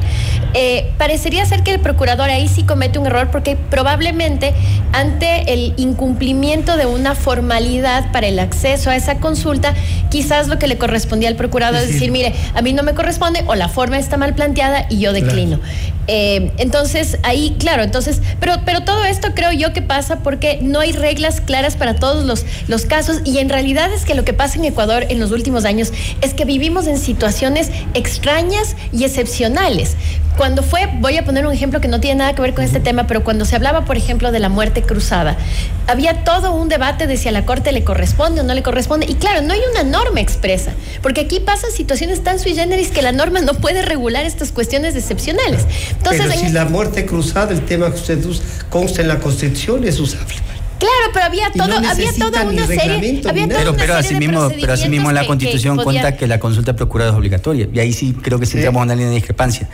Eh, parecería ser que el procurador ahí sí comete un error porque probablemente ante el incumplimiento de una formalidad para el acceso a esa consulta, quizás lo que le correspondía al procurador es decir, mire, a mí no me corresponde o la forma está mal planteada y yo declino. Eh, entonces, ahí, claro, entonces, pero, pero todo esto creo yo que pasa porque no hay reglas claras para todos los, los casos y en realidad es que lo que pasa en Ecuador en los últimos años es que vivimos en situaciones extrañas y excepcionales. Cuando fue, voy a poner un ejemplo que no tiene nada que ver con este tema, pero cuando se hablaba, por ejemplo, de la muerte cruzada, había todo un debate de si a la Corte le corresponde o no le corresponde. Y claro, no hay una norma expresa, porque aquí pasan situaciones tan sui generis que la norma no puede regular estas cuestiones excepcionales. Entonces, pero si la muerte cruzada, el tema que usted consta en la Constitución, es usable. Claro, pero había todo, había toda una serie, había toda pero, una pero así mismo, pero así mismo la Constitución cuenta que la consulta procurada es obligatoria y ahí sí creo que sí entramos en una línea de discrepancia,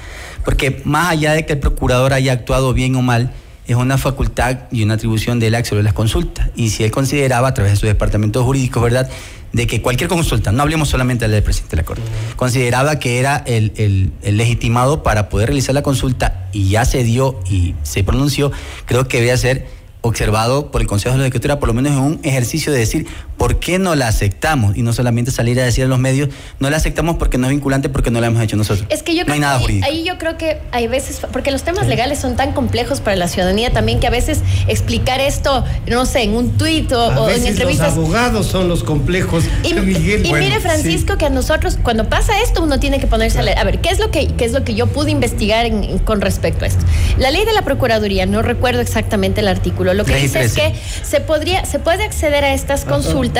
porque más allá de que el procurador haya actuado bien o mal, es una facultad y una atribución de él sobre las consultas. Y si él consideraba, a través de su departamento jurídico, ¿verdad?, de que cualquier consulta, no hablemos solamente del presidente de la Corte, consideraba que era el, el, legitimado para poder realizar la consulta y ya se dio y se pronunció, creo que debe ser observado por el Consejo de la Judicatura, por lo menos en un ejercicio de decir por qué no la aceptamos y no solamente salir a decir a los medios, no la aceptamos porque no es vinculante, porque no la hemos hecho nosotros. Es que yo creo nada que ahí, yo creo que hay veces, porque los temas legales son tan complejos para la ciudadanía también que a veces explicar esto, no sé, en un tuit o, en entrevistas. Los abogados son los complejos. Y, mire, Francisco, que a nosotros, cuando pasa esto, uno tiene que ponerse a leer. A ver, ¿qué es lo que, qué es lo que yo pude investigar con respecto a esto? La ley de la Procuraduría, no recuerdo exactamente el artículo, lo que dice es que se podría, se puede acceder a estas consultas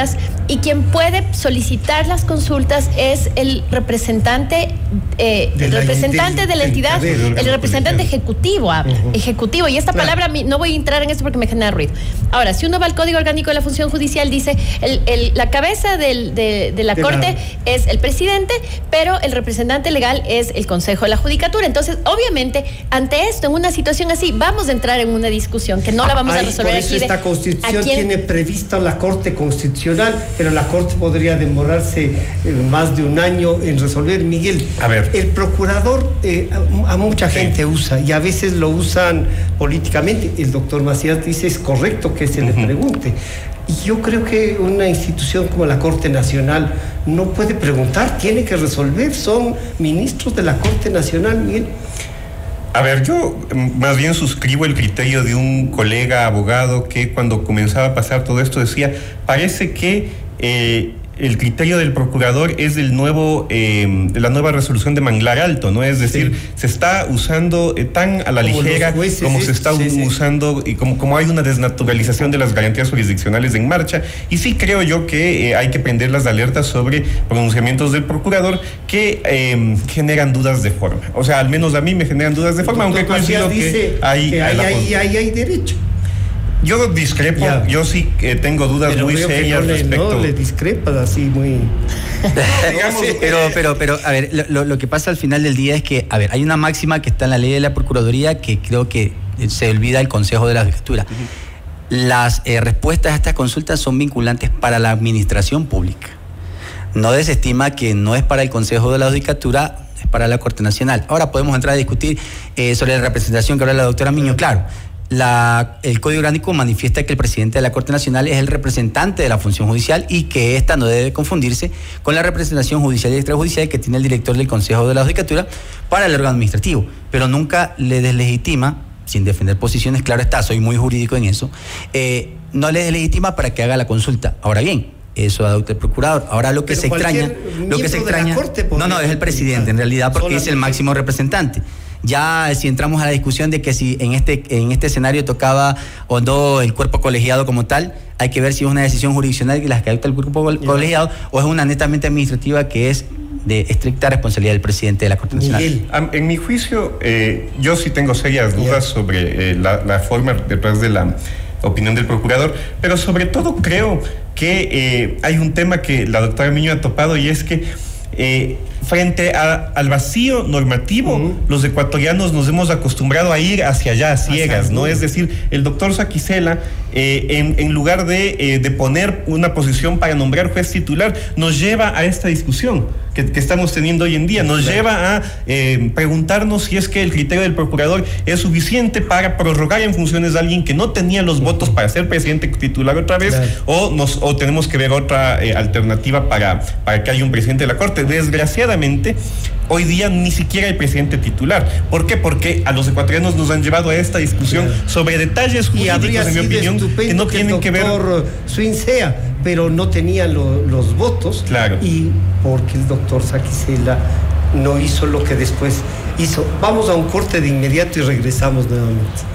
y quien puede solicitar las consultas es el representante eh, el representante de la entidad, el representante ejecutivo, ah, ejecutivo. Y esta palabra, no voy a entrar en esto porque me genera ruido. Ahora, si uno va al Código Orgánico de la Función Judicial, dice, la cabeza de, la Corte es el presidente, pero el representante legal es el Consejo de la Judicatura. Entonces, obviamente, ante esto, en una situación así, vamos a entrar en una discusión que no la vamos a resolver por eso Esta constitución tiene prevista la Corte Constitucional, pero la Corte podría demorarse eh, más de un año en resolver. Miguel, a ver. el procurador eh, a, mucha gente usa y a veces lo usan políticamente. El doctor Macías dice es correcto que se le pregunte. Y yo creo que una institución como la Corte Nacional no puede preguntar, tiene que resolver. Son ministros de la Corte Nacional, Miguel. A ver, yo mm, más bien suscribo el criterio de un colega abogado que cuando comenzaba a pasar todo esto decía, parece que eh, el criterio del procurador es del nuevo, eh, la nueva resolución de Manglar Alto, ¿no? Es decir, se está usando eh, tan a la ligera como se está usando y como, como hay una desnaturalización de las garantías jurisdiccionales en marcha. Y sí creo yo que eh, hay que prender las alertas sobre pronunciamientos del procurador que em, generan dudas de forma. O sea, al menos a mí me generan dudas de forma, aunque coincido que, hay, que hay, hay, hay derecho. Yo discrepo, yo sí eh, tengo dudas muy serias no respecto. No le discrepas así muy. pero, pero, pero, a ver, lo, que pasa al final del día es que, a ver, hay una máxima que está en la ley de la Procuraduría que creo que se olvida el Consejo de la Judicatura. Las eh, respuestas a estas consultas son vinculantes para la administración pública. No desestima que no es para el Consejo de la Judicatura, es para la Corte Nacional. Ahora podemos entrar a discutir eh, sobre la representación que habla la doctora Miño. Claro, el Código Orgánico manifiesta que el presidente de la Corte Nacional es el representante de la función judicial y que ésta no debe confundirse con la representación judicial y extrajudicial que tiene el director del Consejo de la Judicatura para el órgano administrativo, pero nunca le deslegitima, sin defender posiciones, claro está, soy muy jurídico en eso, eh, no le deslegitima para que haga la consulta. Ahora bien, eso adopta el procurador. Ahora lo que se extraña, lo que se extraña, no, no, es el presidente en realidad porque es el máximo representante. Ya si entramos a la discusión de que si en este, en este escenario tocaba o no el cuerpo colegiado como tal, hay que ver si es una decisión jurisdiccional que las que adopta el cuerpo colegiado o es una netamente administrativa que es de estricta responsabilidad del presidente de la Corte Nacional. En mi juicio, eh, yo sí tengo serias dudas sobre eh, la, forma detrás de la opinión del procurador, pero sobre todo creo que eh, hay un tema que la doctora Miño ha topado y es que frente al vacío normativo, los ecuatorianos nos hemos acostumbrado a ir hacia allá, a ciegas, ¿no? Es. Decir, el doctor Saquicela, eh, en, lugar de, eh, de, poner una posición para nombrar juez titular, nos lleva a esta discusión que, estamos teniendo hoy en día, nos lleva a eh, preguntarnos si es que el criterio del procurador es suficiente para prorrogar en funciones de alguien que no tenía los votos para ser presidente titular otra vez, o, nos, o tenemos que ver otra alternativa para, para que haya un presidente de la Corte. Desgraciadamente, hoy día ni siquiera hay presidente titular. ¿Por qué? Porque a los ecuatorianos nos han llevado a esta discusión sobre detalles jurídicos, en mi opinión, que no tienen que, ver. Swing sea, pero no tenía los votos. Claro. Y porque el doctor Saquicela no hizo lo que después hizo. Vamos a un corte de inmediato y regresamos nuevamente.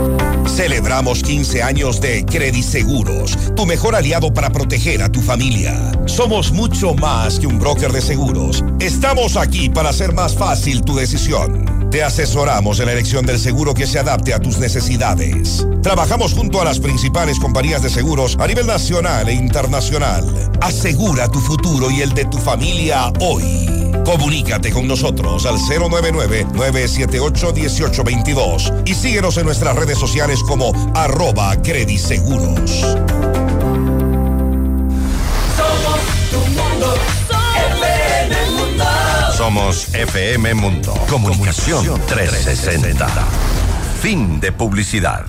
Celebramos 15 años de Credit Seguros, tu mejor aliado para proteger a tu familia. Somos mucho más que un broker de seguros. Estamos aquí para hacer más fácil tu decisión. Te asesoramos en la elección del seguro que se adapte a tus necesidades. Trabajamos junto a las principales compañías de seguros a nivel nacional e internacional. Asegura tu futuro y el de tu familia hoy. Comunícate con nosotros al 099-978-1822 y síguenos en nuestras redes sociales como arroba crediseguros. Somos tu mundo. FM Mundo. Somos FM Mundo. Comunicación 360. Fin de publicidad.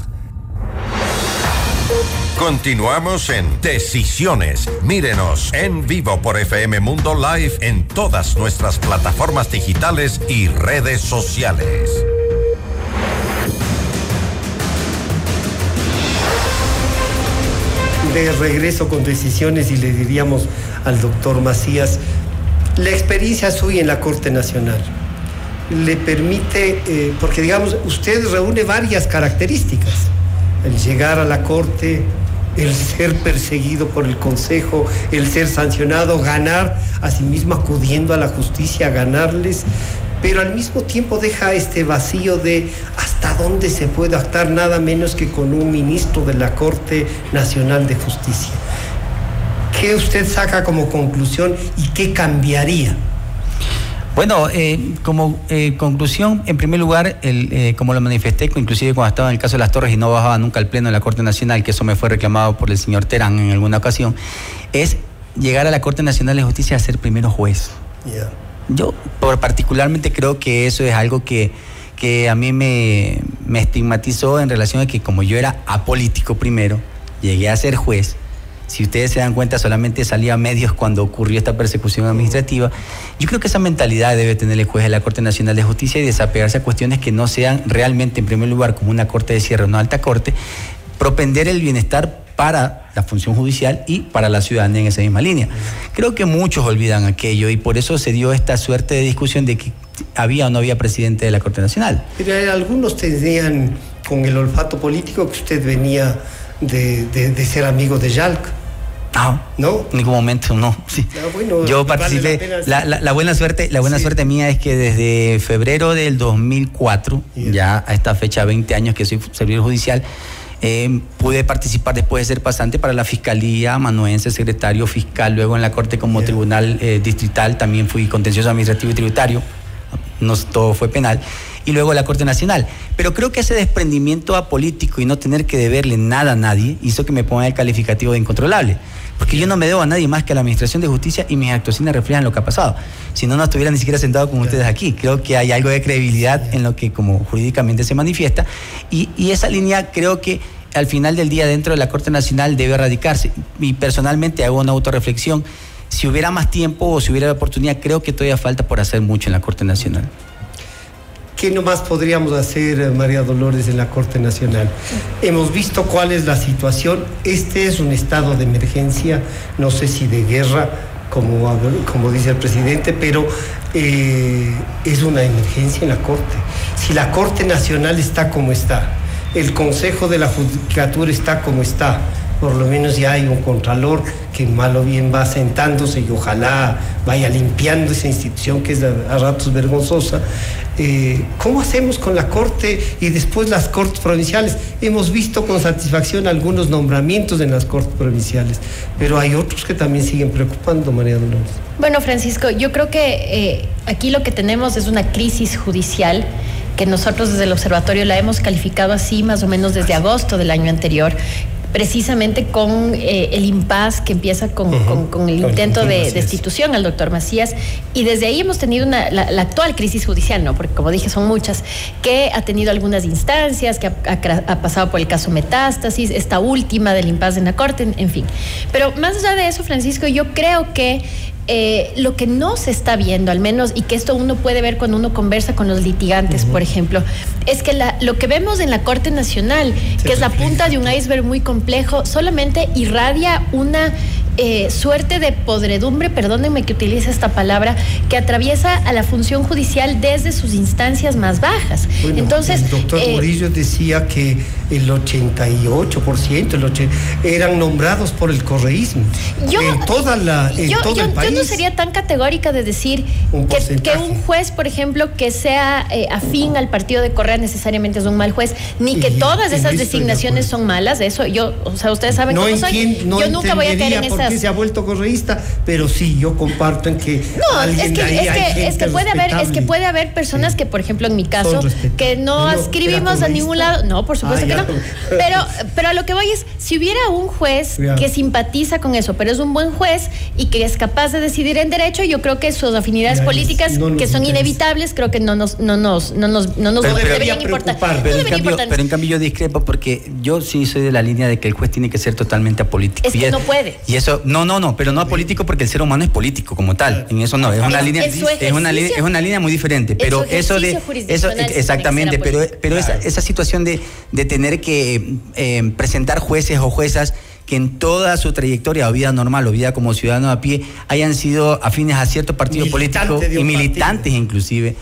Continuamos en Decisiones. Mírenos en vivo por FM Mundo Live en todas nuestras plataformas digitales y redes sociales. De regreso con decisiones y le diríamos al doctor Macías, la experiencia suya en la Corte Nacional le permite, eh, porque digamos, usted reúne varias características, el llegar a la Corte, el ser perseguido por el Consejo, el ser sancionado, ganar, asimismo acudiendo a la justicia a ganarles, pero al mismo tiempo deja este vacío de hasta dónde se puede actuar nada menos que con un ministro de la Corte Nacional de Justicia. ¿Qué usted saca como conclusión y qué cambiaría? Bueno, eh, como eh, conclusión, en primer lugar, el, eh, como lo manifesté, inclusive cuando estaba en el caso de las Torres y no bajaba nunca al Pleno de la Corte Nacional, que eso me fue reclamado por el señor Terán en alguna ocasión, es llegar a la Corte Nacional de Justicia a ser primero juez. Yo por, particularmente creo que eso es algo que, que a mí me, me estigmatizó en relación a que como yo era apolítico primero, llegué a ser juez si ustedes se dan cuenta, solamente salía a medios cuando ocurrió esta persecución administrativa. Yo creo que esa mentalidad debe tener el juez de la Corte Nacional de Justicia y desapegarse a cuestiones que no sean realmente, en primer lugar, como una corte de cierre una alta corte, propender el bienestar para la función judicial y para la ciudadanía en esa misma línea. Creo que muchos olvidan aquello y por eso se dio esta suerte de discusión de que había o no había presidente de la Corte Nacional. Pero algunos tenían con el olfato político que usted venía de, de ser amigo de Jalc. No, no, en ningún momento no. Ah, Yo participé. la, buena suerte, la buena suerte mía es que desde febrero del 2004, ya a esta fecha, 20 años que soy servidor judicial, eh, pude participar después de ser pasante para la Fiscalía Manuense, secretario fiscal, luego en la Corte como tribunal eh, distrital, también fui contencioso administrativo y tributario, no todo fue penal, y luego la Corte Nacional. Pero creo que ese desprendimiento apolítico y no tener que deberle nada a nadie hizo que me ponga el calificativo de incontrolable. Porque yo no me debo a nadie más que a la Administración de Justicia y mis actuaciones reflejan lo que ha pasado. Si no, no estuviera ni siquiera sentado con ustedes aquí. Creo que hay algo de credibilidad en lo que como jurídicamente se manifiesta. Y, y esa línea creo que al final del día dentro de la Corte Nacional debe erradicarse. Y personalmente hago una autorreflexión. Si hubiera más tiempo o si hubiera oportunidad, creo que todavía falta por hacer mucho en la Corte Nacional. ¿Qué nomás podríamos hacer, eh, María Dolores, en la Corte Nacional? Hemos visto cuál es la situación. Este es un estado de emergencia, no sé si de guerra, como, como dice el presidente, pero eh, es una emergencia en la Corte. Si la Corte Nacional está como está, el Consejo de la Judicatura está como está, por lo menos ya hay un contralor que mal o bien va sentándose y ojalá vaya limpiando esa institución que es a, ratos vergonzosa. Eh, ¿Cómo hacemos con la Corte y después las Cortes Provinciales? Hemos visto con satisfacción algunos nombramientos en las Cortes Provinciales, pero hay otros que también siguen preocupando, María Dolores. Bueno, Francisco, yo creo que eh, aquí lo que tenemos es una crisis judicial que nosotros desde el observatorio la hemos calificado así más o menos desde agosto del año anterior, precisamente con eh, el impas que empieza con, el intento de destitución al doctor Macías. Y desde ahí hemos tenido la, actual crisis judicial, ¿no? Porque como dije, son muchas, que ha tenido algunas instancias, que ha, pasado por el caso Metástasis, esta última del impas en la Corte, en fin. Pero más allá de eso, Francisco, yo creo que eh, lo que no se está viendo, al menos, y que esto uno puede ver cuando uno conversa con los litigantes, por ejemplo, es que lo que vemos en la Corte Nacional, que es la punta de un iceberg muy complejo, solamente irradia una eh, suerte de podredumbre, perdónenme que utilice esta palabra, que atraviesa a la función judicial desde sus instancias más bajas. Entonces, el doctor eh, Morillo decía que el 88% el eran nombrados por el correísmo. Yo, en toda la, yo, no sería tan categórica de decir que, un juez, por ejemplo, que sea eh, afín al partido de Correa necesariamente es un mal juez, ni que todas esas designaciones son malas. Eso yo, o sea, ustedes saben cómo soy. yo nunca voy a caer en esa qué se ha vuelto correísta, pero sí, yo comparto en que no, es que, es que, puede haber, es que puede haber personas que, por ejemplo, en mi caso, que no escribimos a ningún lado, no, por supuesto ah, que no, pero, pero a lo que voy es, si hubiera un juez que simpatiza con eso, pero es un buen juez y que es capaz de decidir en derecho, yo creo que sus afinidades políticas, que son inevitables, creo que no nos, no nos, no nos, no nos deberían importar. Pero, en cambio, yo discrepo porque yo sí soy de la línea de que el juez tiene que ser totalmente apolítico. Es que no puede. Y eso, no, no, no, pero no apolítico porque el ser humano es político como tal. En eso no, es una línea, es una, línea, es una línea muy diferente. Pero eso de, eso exactamente, pero, pero esa, esa situación de, de tener que eh, presentar jueces o juezas que en toda su trayectoria o vida normal o vida como ciudadano a pie hayan sido afines a cierto partido político y militantes inclusive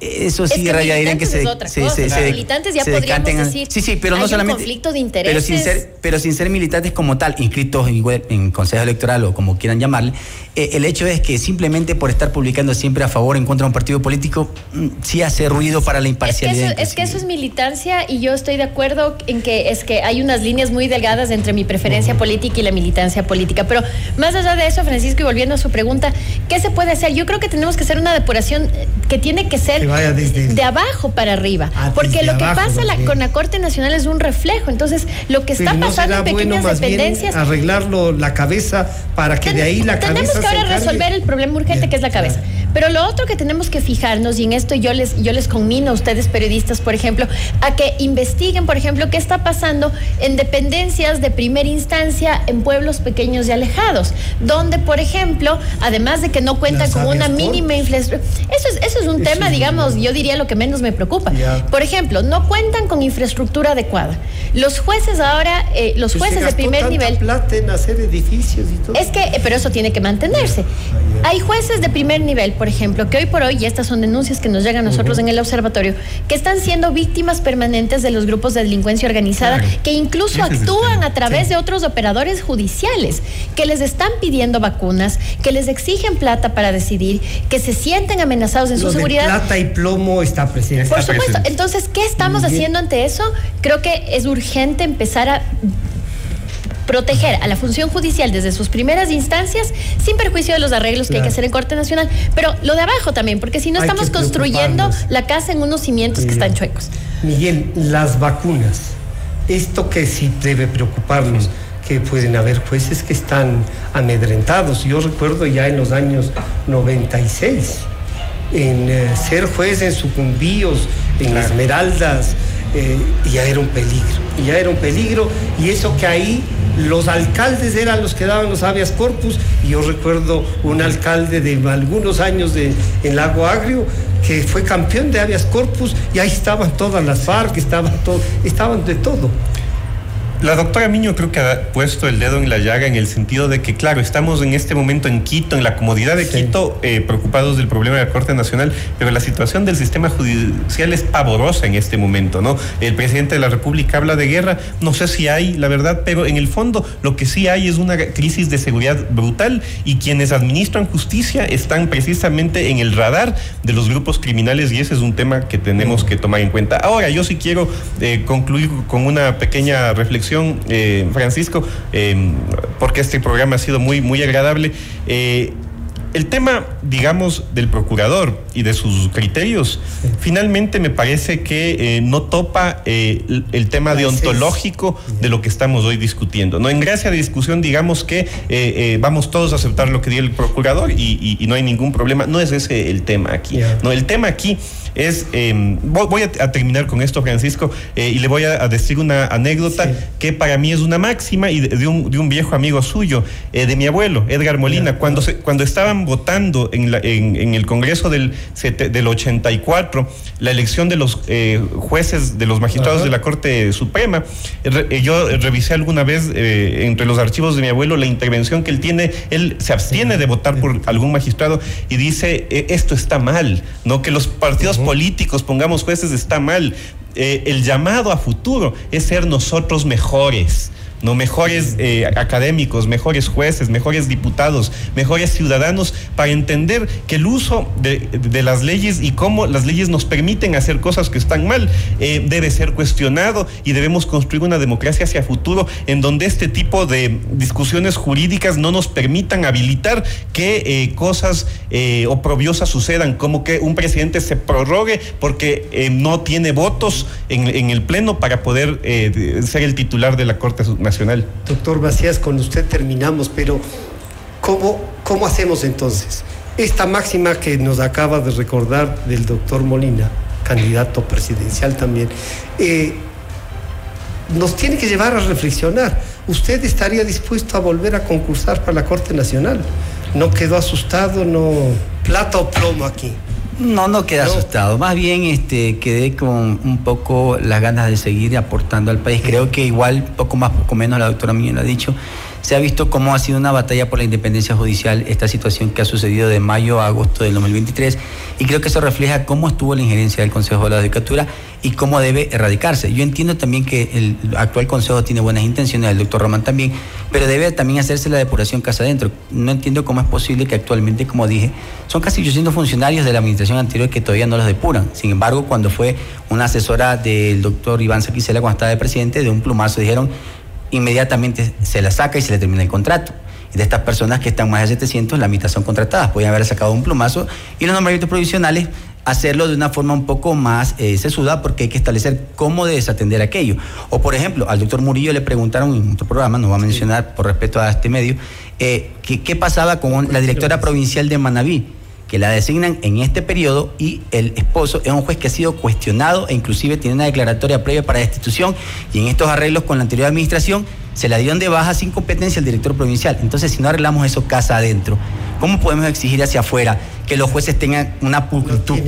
eso sí es rayaría que se, se, se, se, militantes ya podríamos decir sí sí pero no solamente conflicto de intereses pero sin ser pero sin ser militantes como tal inscritos en, en consejo electoral o como quieran llamarle eh, el hecho es que simplemente por estar publicando siempre a favor o en contra de un partido político mm, sí hace ruido para la imparcialidad es que, eso, es que eso es militancia y yo estoy de acuerdo en que es que hay unas líneas muy delgadas entre mi preferencia política y la militancia política pero más allá de eso Francisco y volviendo a su pregunta qué se puede hacer yo creo que tenemos que hacer una depuración que tiene que ser de abajo para arriba. Ah, porque lo que pasa con la Corte Nacional es un reflejo. Entonces, lo que está pasando en pequeñas dependencias. arreglarlo la cabeza para que de ahí la cabeza. Tenemos que ahora resolver el problema urgente que es la cabeza. Pero lo otro que tenemos que fijarnos, y en esto yo les, yo les conmino a ustedes periodistas, por ejemplo, a que investiguen, por ejemplo, qué está pasando en dependencias de primera instancia en pueblos pequeños y alejados, donde, por ejemplo, además de que no cuentan con una mínima infraestructura, eso es, eso es un tema, digamos, yo diría lo que menos me preocupa. Por ejemplo, no cuentan con infraestructura adecuada. Los jueces ahora, eh, los pues jueces de primer nivel... plata en hacer edificios y todo. Es que, pero eso tiene que mantenerse. Hay jueces de primer nivel por ejemplo, que hoy por hoy, y estas son denuncias que nos llegan a nosotros en el observatorio, que están siendo víctimas permanentes de los grupos de delincuencia organizada, que incluso actúan a través de otros operadores judiciales, que les están pidiendo vacunas, que les exigen plata para decidir, que se sienten amenazados en su seguridad. plata y plomo está presente. Por supuesto. Entonces, ¿qué estamos haciendo ante eso? Creo que es urgente empezar a proteger a la función judicial desde sus primeras instancias, sin perjuicio de los arreglos que hay que hacer en Corte Nacional, pero lo de abajo también, porque si no estamos construyendo la casa en unos cimientos que están chuecos. Miguel, las vacunas, esto que sí debe preocuparnos que pueden haber jueces que están amedrentados. Yo recuerdo ya en los años 96, en eh, ser juez en sucumbíos, en Esmeraldas, eh, ya era un peligro, ya era un peligro, y eso que ahí los alcaldes eran los que daban los habeas corpus, y yo recuerdo un alcalde de algunos años de, en Lago Agrio que fue campeón de habeas corpus, y ahí estaban todas las FARC, estaban, de todo. La doctora Miño creo que ha puesto el dedo en la llaga en el sentido de que, claro, estamos en este momento en Quito, en la comodidad de Quito, eh, preocupados del problema de la Corte Nacional, pero la situación del sistema judicial es pavorosa en este momento, ¿no? El presidente de la República habla de guerra, no sé si hay, la verdad, pero en el fondo lo que sí hay es una crisis de seguridad brutal y quienes administran justicia están precisamente en el radar de los grupos criminales y ese es un tema que tenemos que tomar en cuenta. Ahora, yo sí quiero eh, concluir con una pequeña reflexión eh, Francisco, eh, porque este programa ha sido muy, muy agradable. Eh, el tema, digamos, del procurador y de sus criterios, finalmente me parece que no topa el, tema deontológico de lo que estamos hoy discutiendo. No en gracia de discusión, digamos que vamos todos a aceptar lo que dio el procurador y, no hay ningún problema. No es ese el tema aquí. No, el tema aquí es, em, voy a, terminar con esto, Francisco, eh, y le voy a, decir una anécdota que para mí es una máxima y de, un, de un, viejo amigo suyo, eh, de mi abuelo, Edgar Molina, cuando, se, cuando estaban votando en, la, en, el Congreso del, del 84 la elección de los eh, jueces, de los magistrados de la Corte Suprema, yo revisé alguna vez entre los archivos de mi abuelo la intervención que él tiene, él se abstiene de votar por algún magistrado y dice, esto está mal, ¿no? Que los partidos políticos pongamos jueces está mal. Eh, el llamado a futuro es ser nosotros mejores. No mejores eh, académicos, mejores jueces, mejores diputados, mejores ciudadanos, para entender que el uso de, las leyes y cómo las leyes nos permiten hacer cosas que están mal eh, debe ser cuestionado y debemos construir una democracia hacia futuro en donde este tipo de discusiones jurídicas no nos permitan habilitar que eh, cosas oprobiosas sucedan, como que un presidente se prorrogue porque no tiene votos en, en, el Pleno para poder ser el titular de la Corte Nacional Doctor Macías, con usted terminamos, pero ¿cómo, cómo hacemos entonces? Esta máxima que nos acaba de recordar del doctor Molina, candidato presidencial también, eh, nos tiene que llevar a reflexionar. ¿Usted estaría dispuesto a volver a concursar para la Corte Nacional? ¿No quedó asustado? ¿No? ¿Plata o plomo aquí? No, no quedé asustado. Más bien este, quedé con un poco las ganas de seguir aportando al país. Creo que igual, poco más, poco menos, la doctora Miñón lo ha dicho, se ha visto cómo ha sido una batalla por la independencia judicial esta situación que ha sucedido de mayo a agosto del 2023 y creo que eso refleja cómo estuvo la injerencia del Consejo de la Judicatura y cómo debe erradicarse. Yo entiendo también que el actual Consejo tiene buenas intenciones, el doctor Román también, pero debe también hacerse la depuración casa adentro. No entiendo cómo es posible que actualmente, como dije, son casi 800 funcionarios de la administración anterior que todavía no los depuran. Sin embargo, cuando fue una asesora del doctor Iván Saquicela cuando estaba de presidente, de un plumazo dijeron inmediatamente se la saca y se le termina el contrato. Y de estas personas que están más de 700, la mitad son contratadas. Podrían haber sacado un plumazo y los nombramientos provisionales hacerlo de una forma un poco más eh, sesuda porque hay que establecer cómo desatender aquello. O por ejemplo, al doctor Murillo le preguntaron en otro programa, no va a mencionar por respeto a este medio, eh, qué pasaba con la directora provincial de Manabí que la designan en este periodo y el esposo es un juez que ha sido cuestionado e inclusive tiene una declaratoria previa para destitución y en estos arreglos con la anterior administración se la dieron de baja sin competencia al director provincial. Entonces, si no arreglamos eso casa adentro, ¿cómo podemos exigir hacia afuera que los jueces tengan una pulcritud,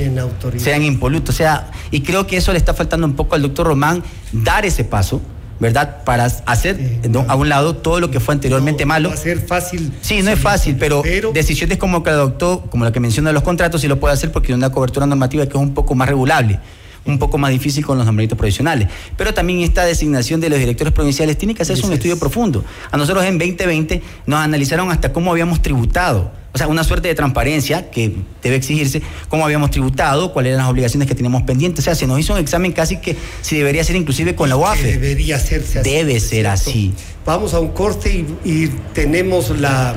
sean impolutos? O sea, y creo que eso le está faltando un poco al doctor Román dar ese paso ¿verdad? Para hacer a un lado todo lo que fue anteriormente malo. Va a ser fácil. Sí, no es fácil, pero, decisiones como que adoptó, como la que menciona los contratos, sí lo puede hacer porque tiene una cobertura normativa que es un poco más regulable un poco más difícil con los nombramientos provisionales. Pero también esta designación de los directores provinciales tiene que hacerse un estudio profundo. A nosotros en 2020 nos analizaron hasta cómo habíamos tributado o sea, una suerte de transparencia que debe exigirse, cómo habíamos tributado, cuáles eran las obligaciones que teníamos pendientes. O sea, se nos hizo un examen casi que si debería ser inclusive con la UAFE. debería hacerse así. Debe ser así. Vamos a un corte y, tenemos la,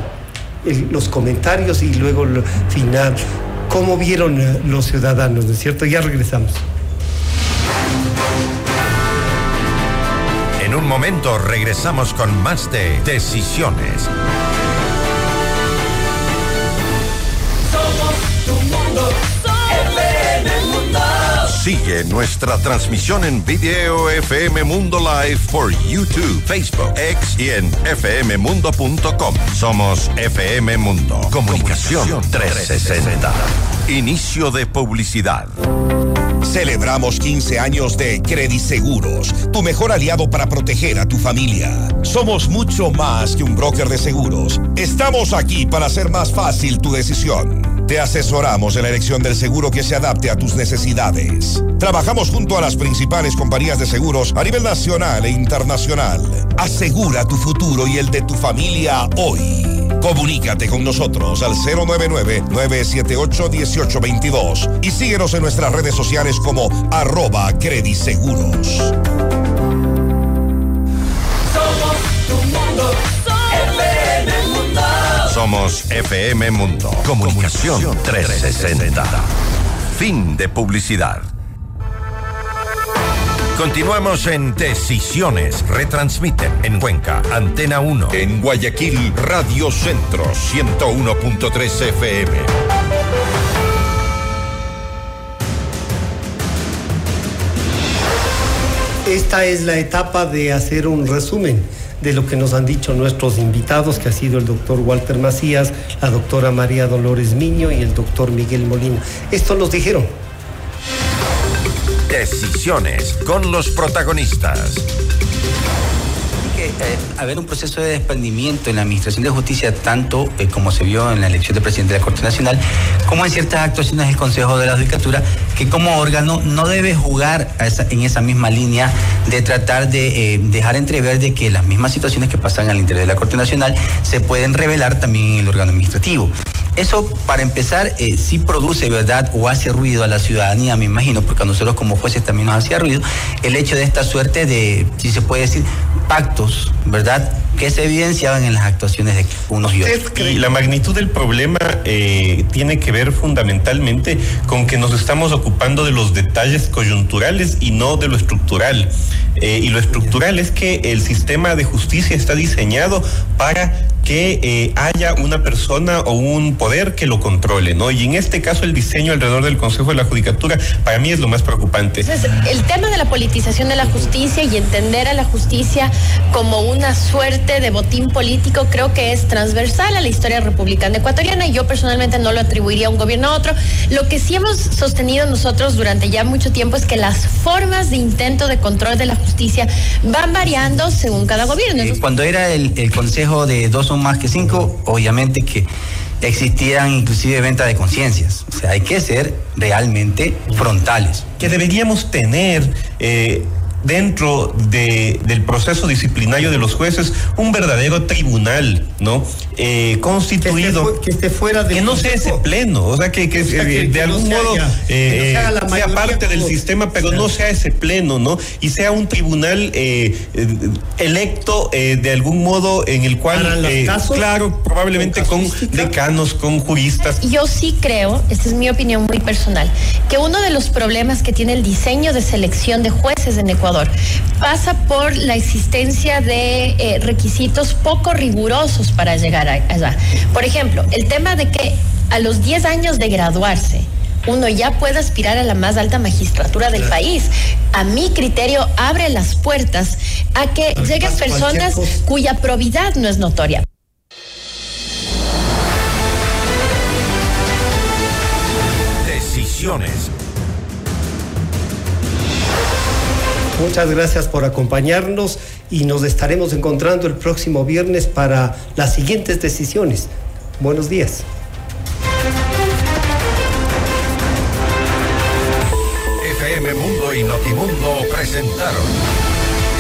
los comentarios y luego el final. ¿Cómo vieron eh, los ciudadanos, no es cierto? Ya regresamos. En un momento regresamos con más de Decisiones. Sigue nuestra transmisión en video FM Mundo Live por YouTube, Facebook, X y en fmmundo.com. Somos FM Mundo. Comunicación 360. Inicio de publicidad. Celebramos 15 años de Credit Seguros, tu mejor aliado para proteger a tu familia. Somos mucho más que un broker de seguros. Estamos aquí para hacer más fácil tu decisión. Te asesoramos en la elección del seguro que se adapte a tus necesidades. Trabajamos junto a las principales compañías de seguros a nivel nacional e internacional. Asegura tu futuro y el de tu familia hoy. Comunícate con nosotros al 099-978-1822 y síguenos en nuestras redes sociales como arroba crediseguros. Somos FM Mundo. Comunicación 360. Fin de publicidad. Continuamos en Decisiones. Retransmiten en Cuenca, Antena 1. En Guayaquil, Radio Centro, 101.3 FM. Esta es la etapa de hacer un resumen de lo que nos han dicho nuestros invitados, que ha sido el doctor Walter Macías, la doctora María Dolores Miño y el doctor Miguel Molina. Esto nos dijeron. Decisiones con los protagonistas eh, haber un proceso de desprendimiento en la Administración de Justicia, tanto eh, como se vio en la elección de presidente de la Corte Nacional, como en ciertas actuaciones del Consejo de la Judicatura, que como órgano no debe jugar en esa misma línea de tratar de eh, dejar entrever de que las mismas situaciones que pasan al interior de la Corte Nacional se pueden revelar también en el órgano administrativo. Eso, para empezar, eh, sí produce, ¿verdad? O hace ruido a la ciudadanía, me imagino, porque a nosotros como jueces también nos hacía ruido, el hecho de esta suerte de, si se puede decir, pactos, ¿verdad? Que se evidenciaban en las actuaciones de unos y otros. Y la magnitud del problema eh, tiene que ver fundamentalmente con que nos estamos ocupando de los detalles coyunturales y no de lo estructural. Eh, y lo estructural es que el sistema de justicia está diseñado para que eh, haya una persona o un poder que lo controle, ¿no? Y en este caso el diseño alrededor del Consejo de la Judicatura para mí es lo más preocupante. Entonces, el tema de la politización de la justicia y entender a la justicia como una suerte de botín político creo que es transversal a la historia republicana ecuatoriana y yo personalmente no lo atribuiría a un gobierno a otro. Lo que sí hemos sostenido nosotros durante ya mucho tiempo es que las formas de intento de control de la justicia van variando según cada gobierno. cuando era el, el Consejo de dos más que cinco, obviamente que existieran inclusive venta de conciencias. O sea, hay que ser realmente frontales. Que deberíamos tener eh, dentro de, del proceso disciplinario de los jueces un verdadero tribunal, ¿no? Eh, constituido. Que esté, fuera de. Que no sea ese pleno, o sea, que, de algún modo eh, sea, parte del sistema, pero no sea ese pleno, ¿no? Y sea un tribunal eh, electo de algún modo en el cual. claro, probablemente con, con decanos, con juristas. Yo sí creo, esta es mi opinión muy personal, que uno de los problemas que tiene el diseño de selección de jueces en Ecuador pasa por la existencia de eh, requisitos poco rigurosos para llegar allá. Por ejemplo, el tema de que a los 10 años de graduarse, uno ya puede aspirar a la más alta magistratura del país. A mi criterio, abre las puertas a que lleguen personas cuya probidad no es notoria. Decisiones Muchas gracias por acompañarnos y nos estaremos encontrando el próximo viernes para las siguientes decisiones. Buenos días. FM Mundo y Notimundo presentaron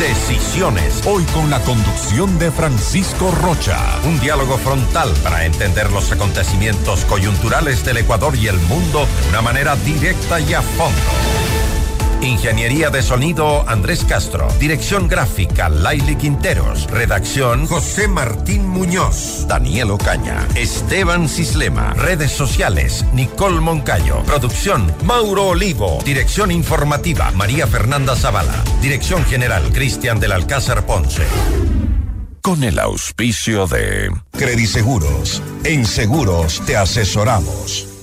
Decisiones. Hoy con la conducción de Francisco Rocha. Un diálogo frontal para entender los acontecimientos coyunturales del Ecuador y el mundo de una manera directa y a fondo. Ingeniería de sonido Andrés Castro. Dirección gráfica Laili Quinteros. Redacción José Martín Muñoz. Daniel Ocaña. Esteban Cislema. Redes sociales Nicole Moncayo. Producción Mauro Olivo. Dirección informativa María Fernanda Zavala. Dirección general Cristian del Alcázar Ponce. Con el auspicio de Crediseguros. En seguros te asesoramos.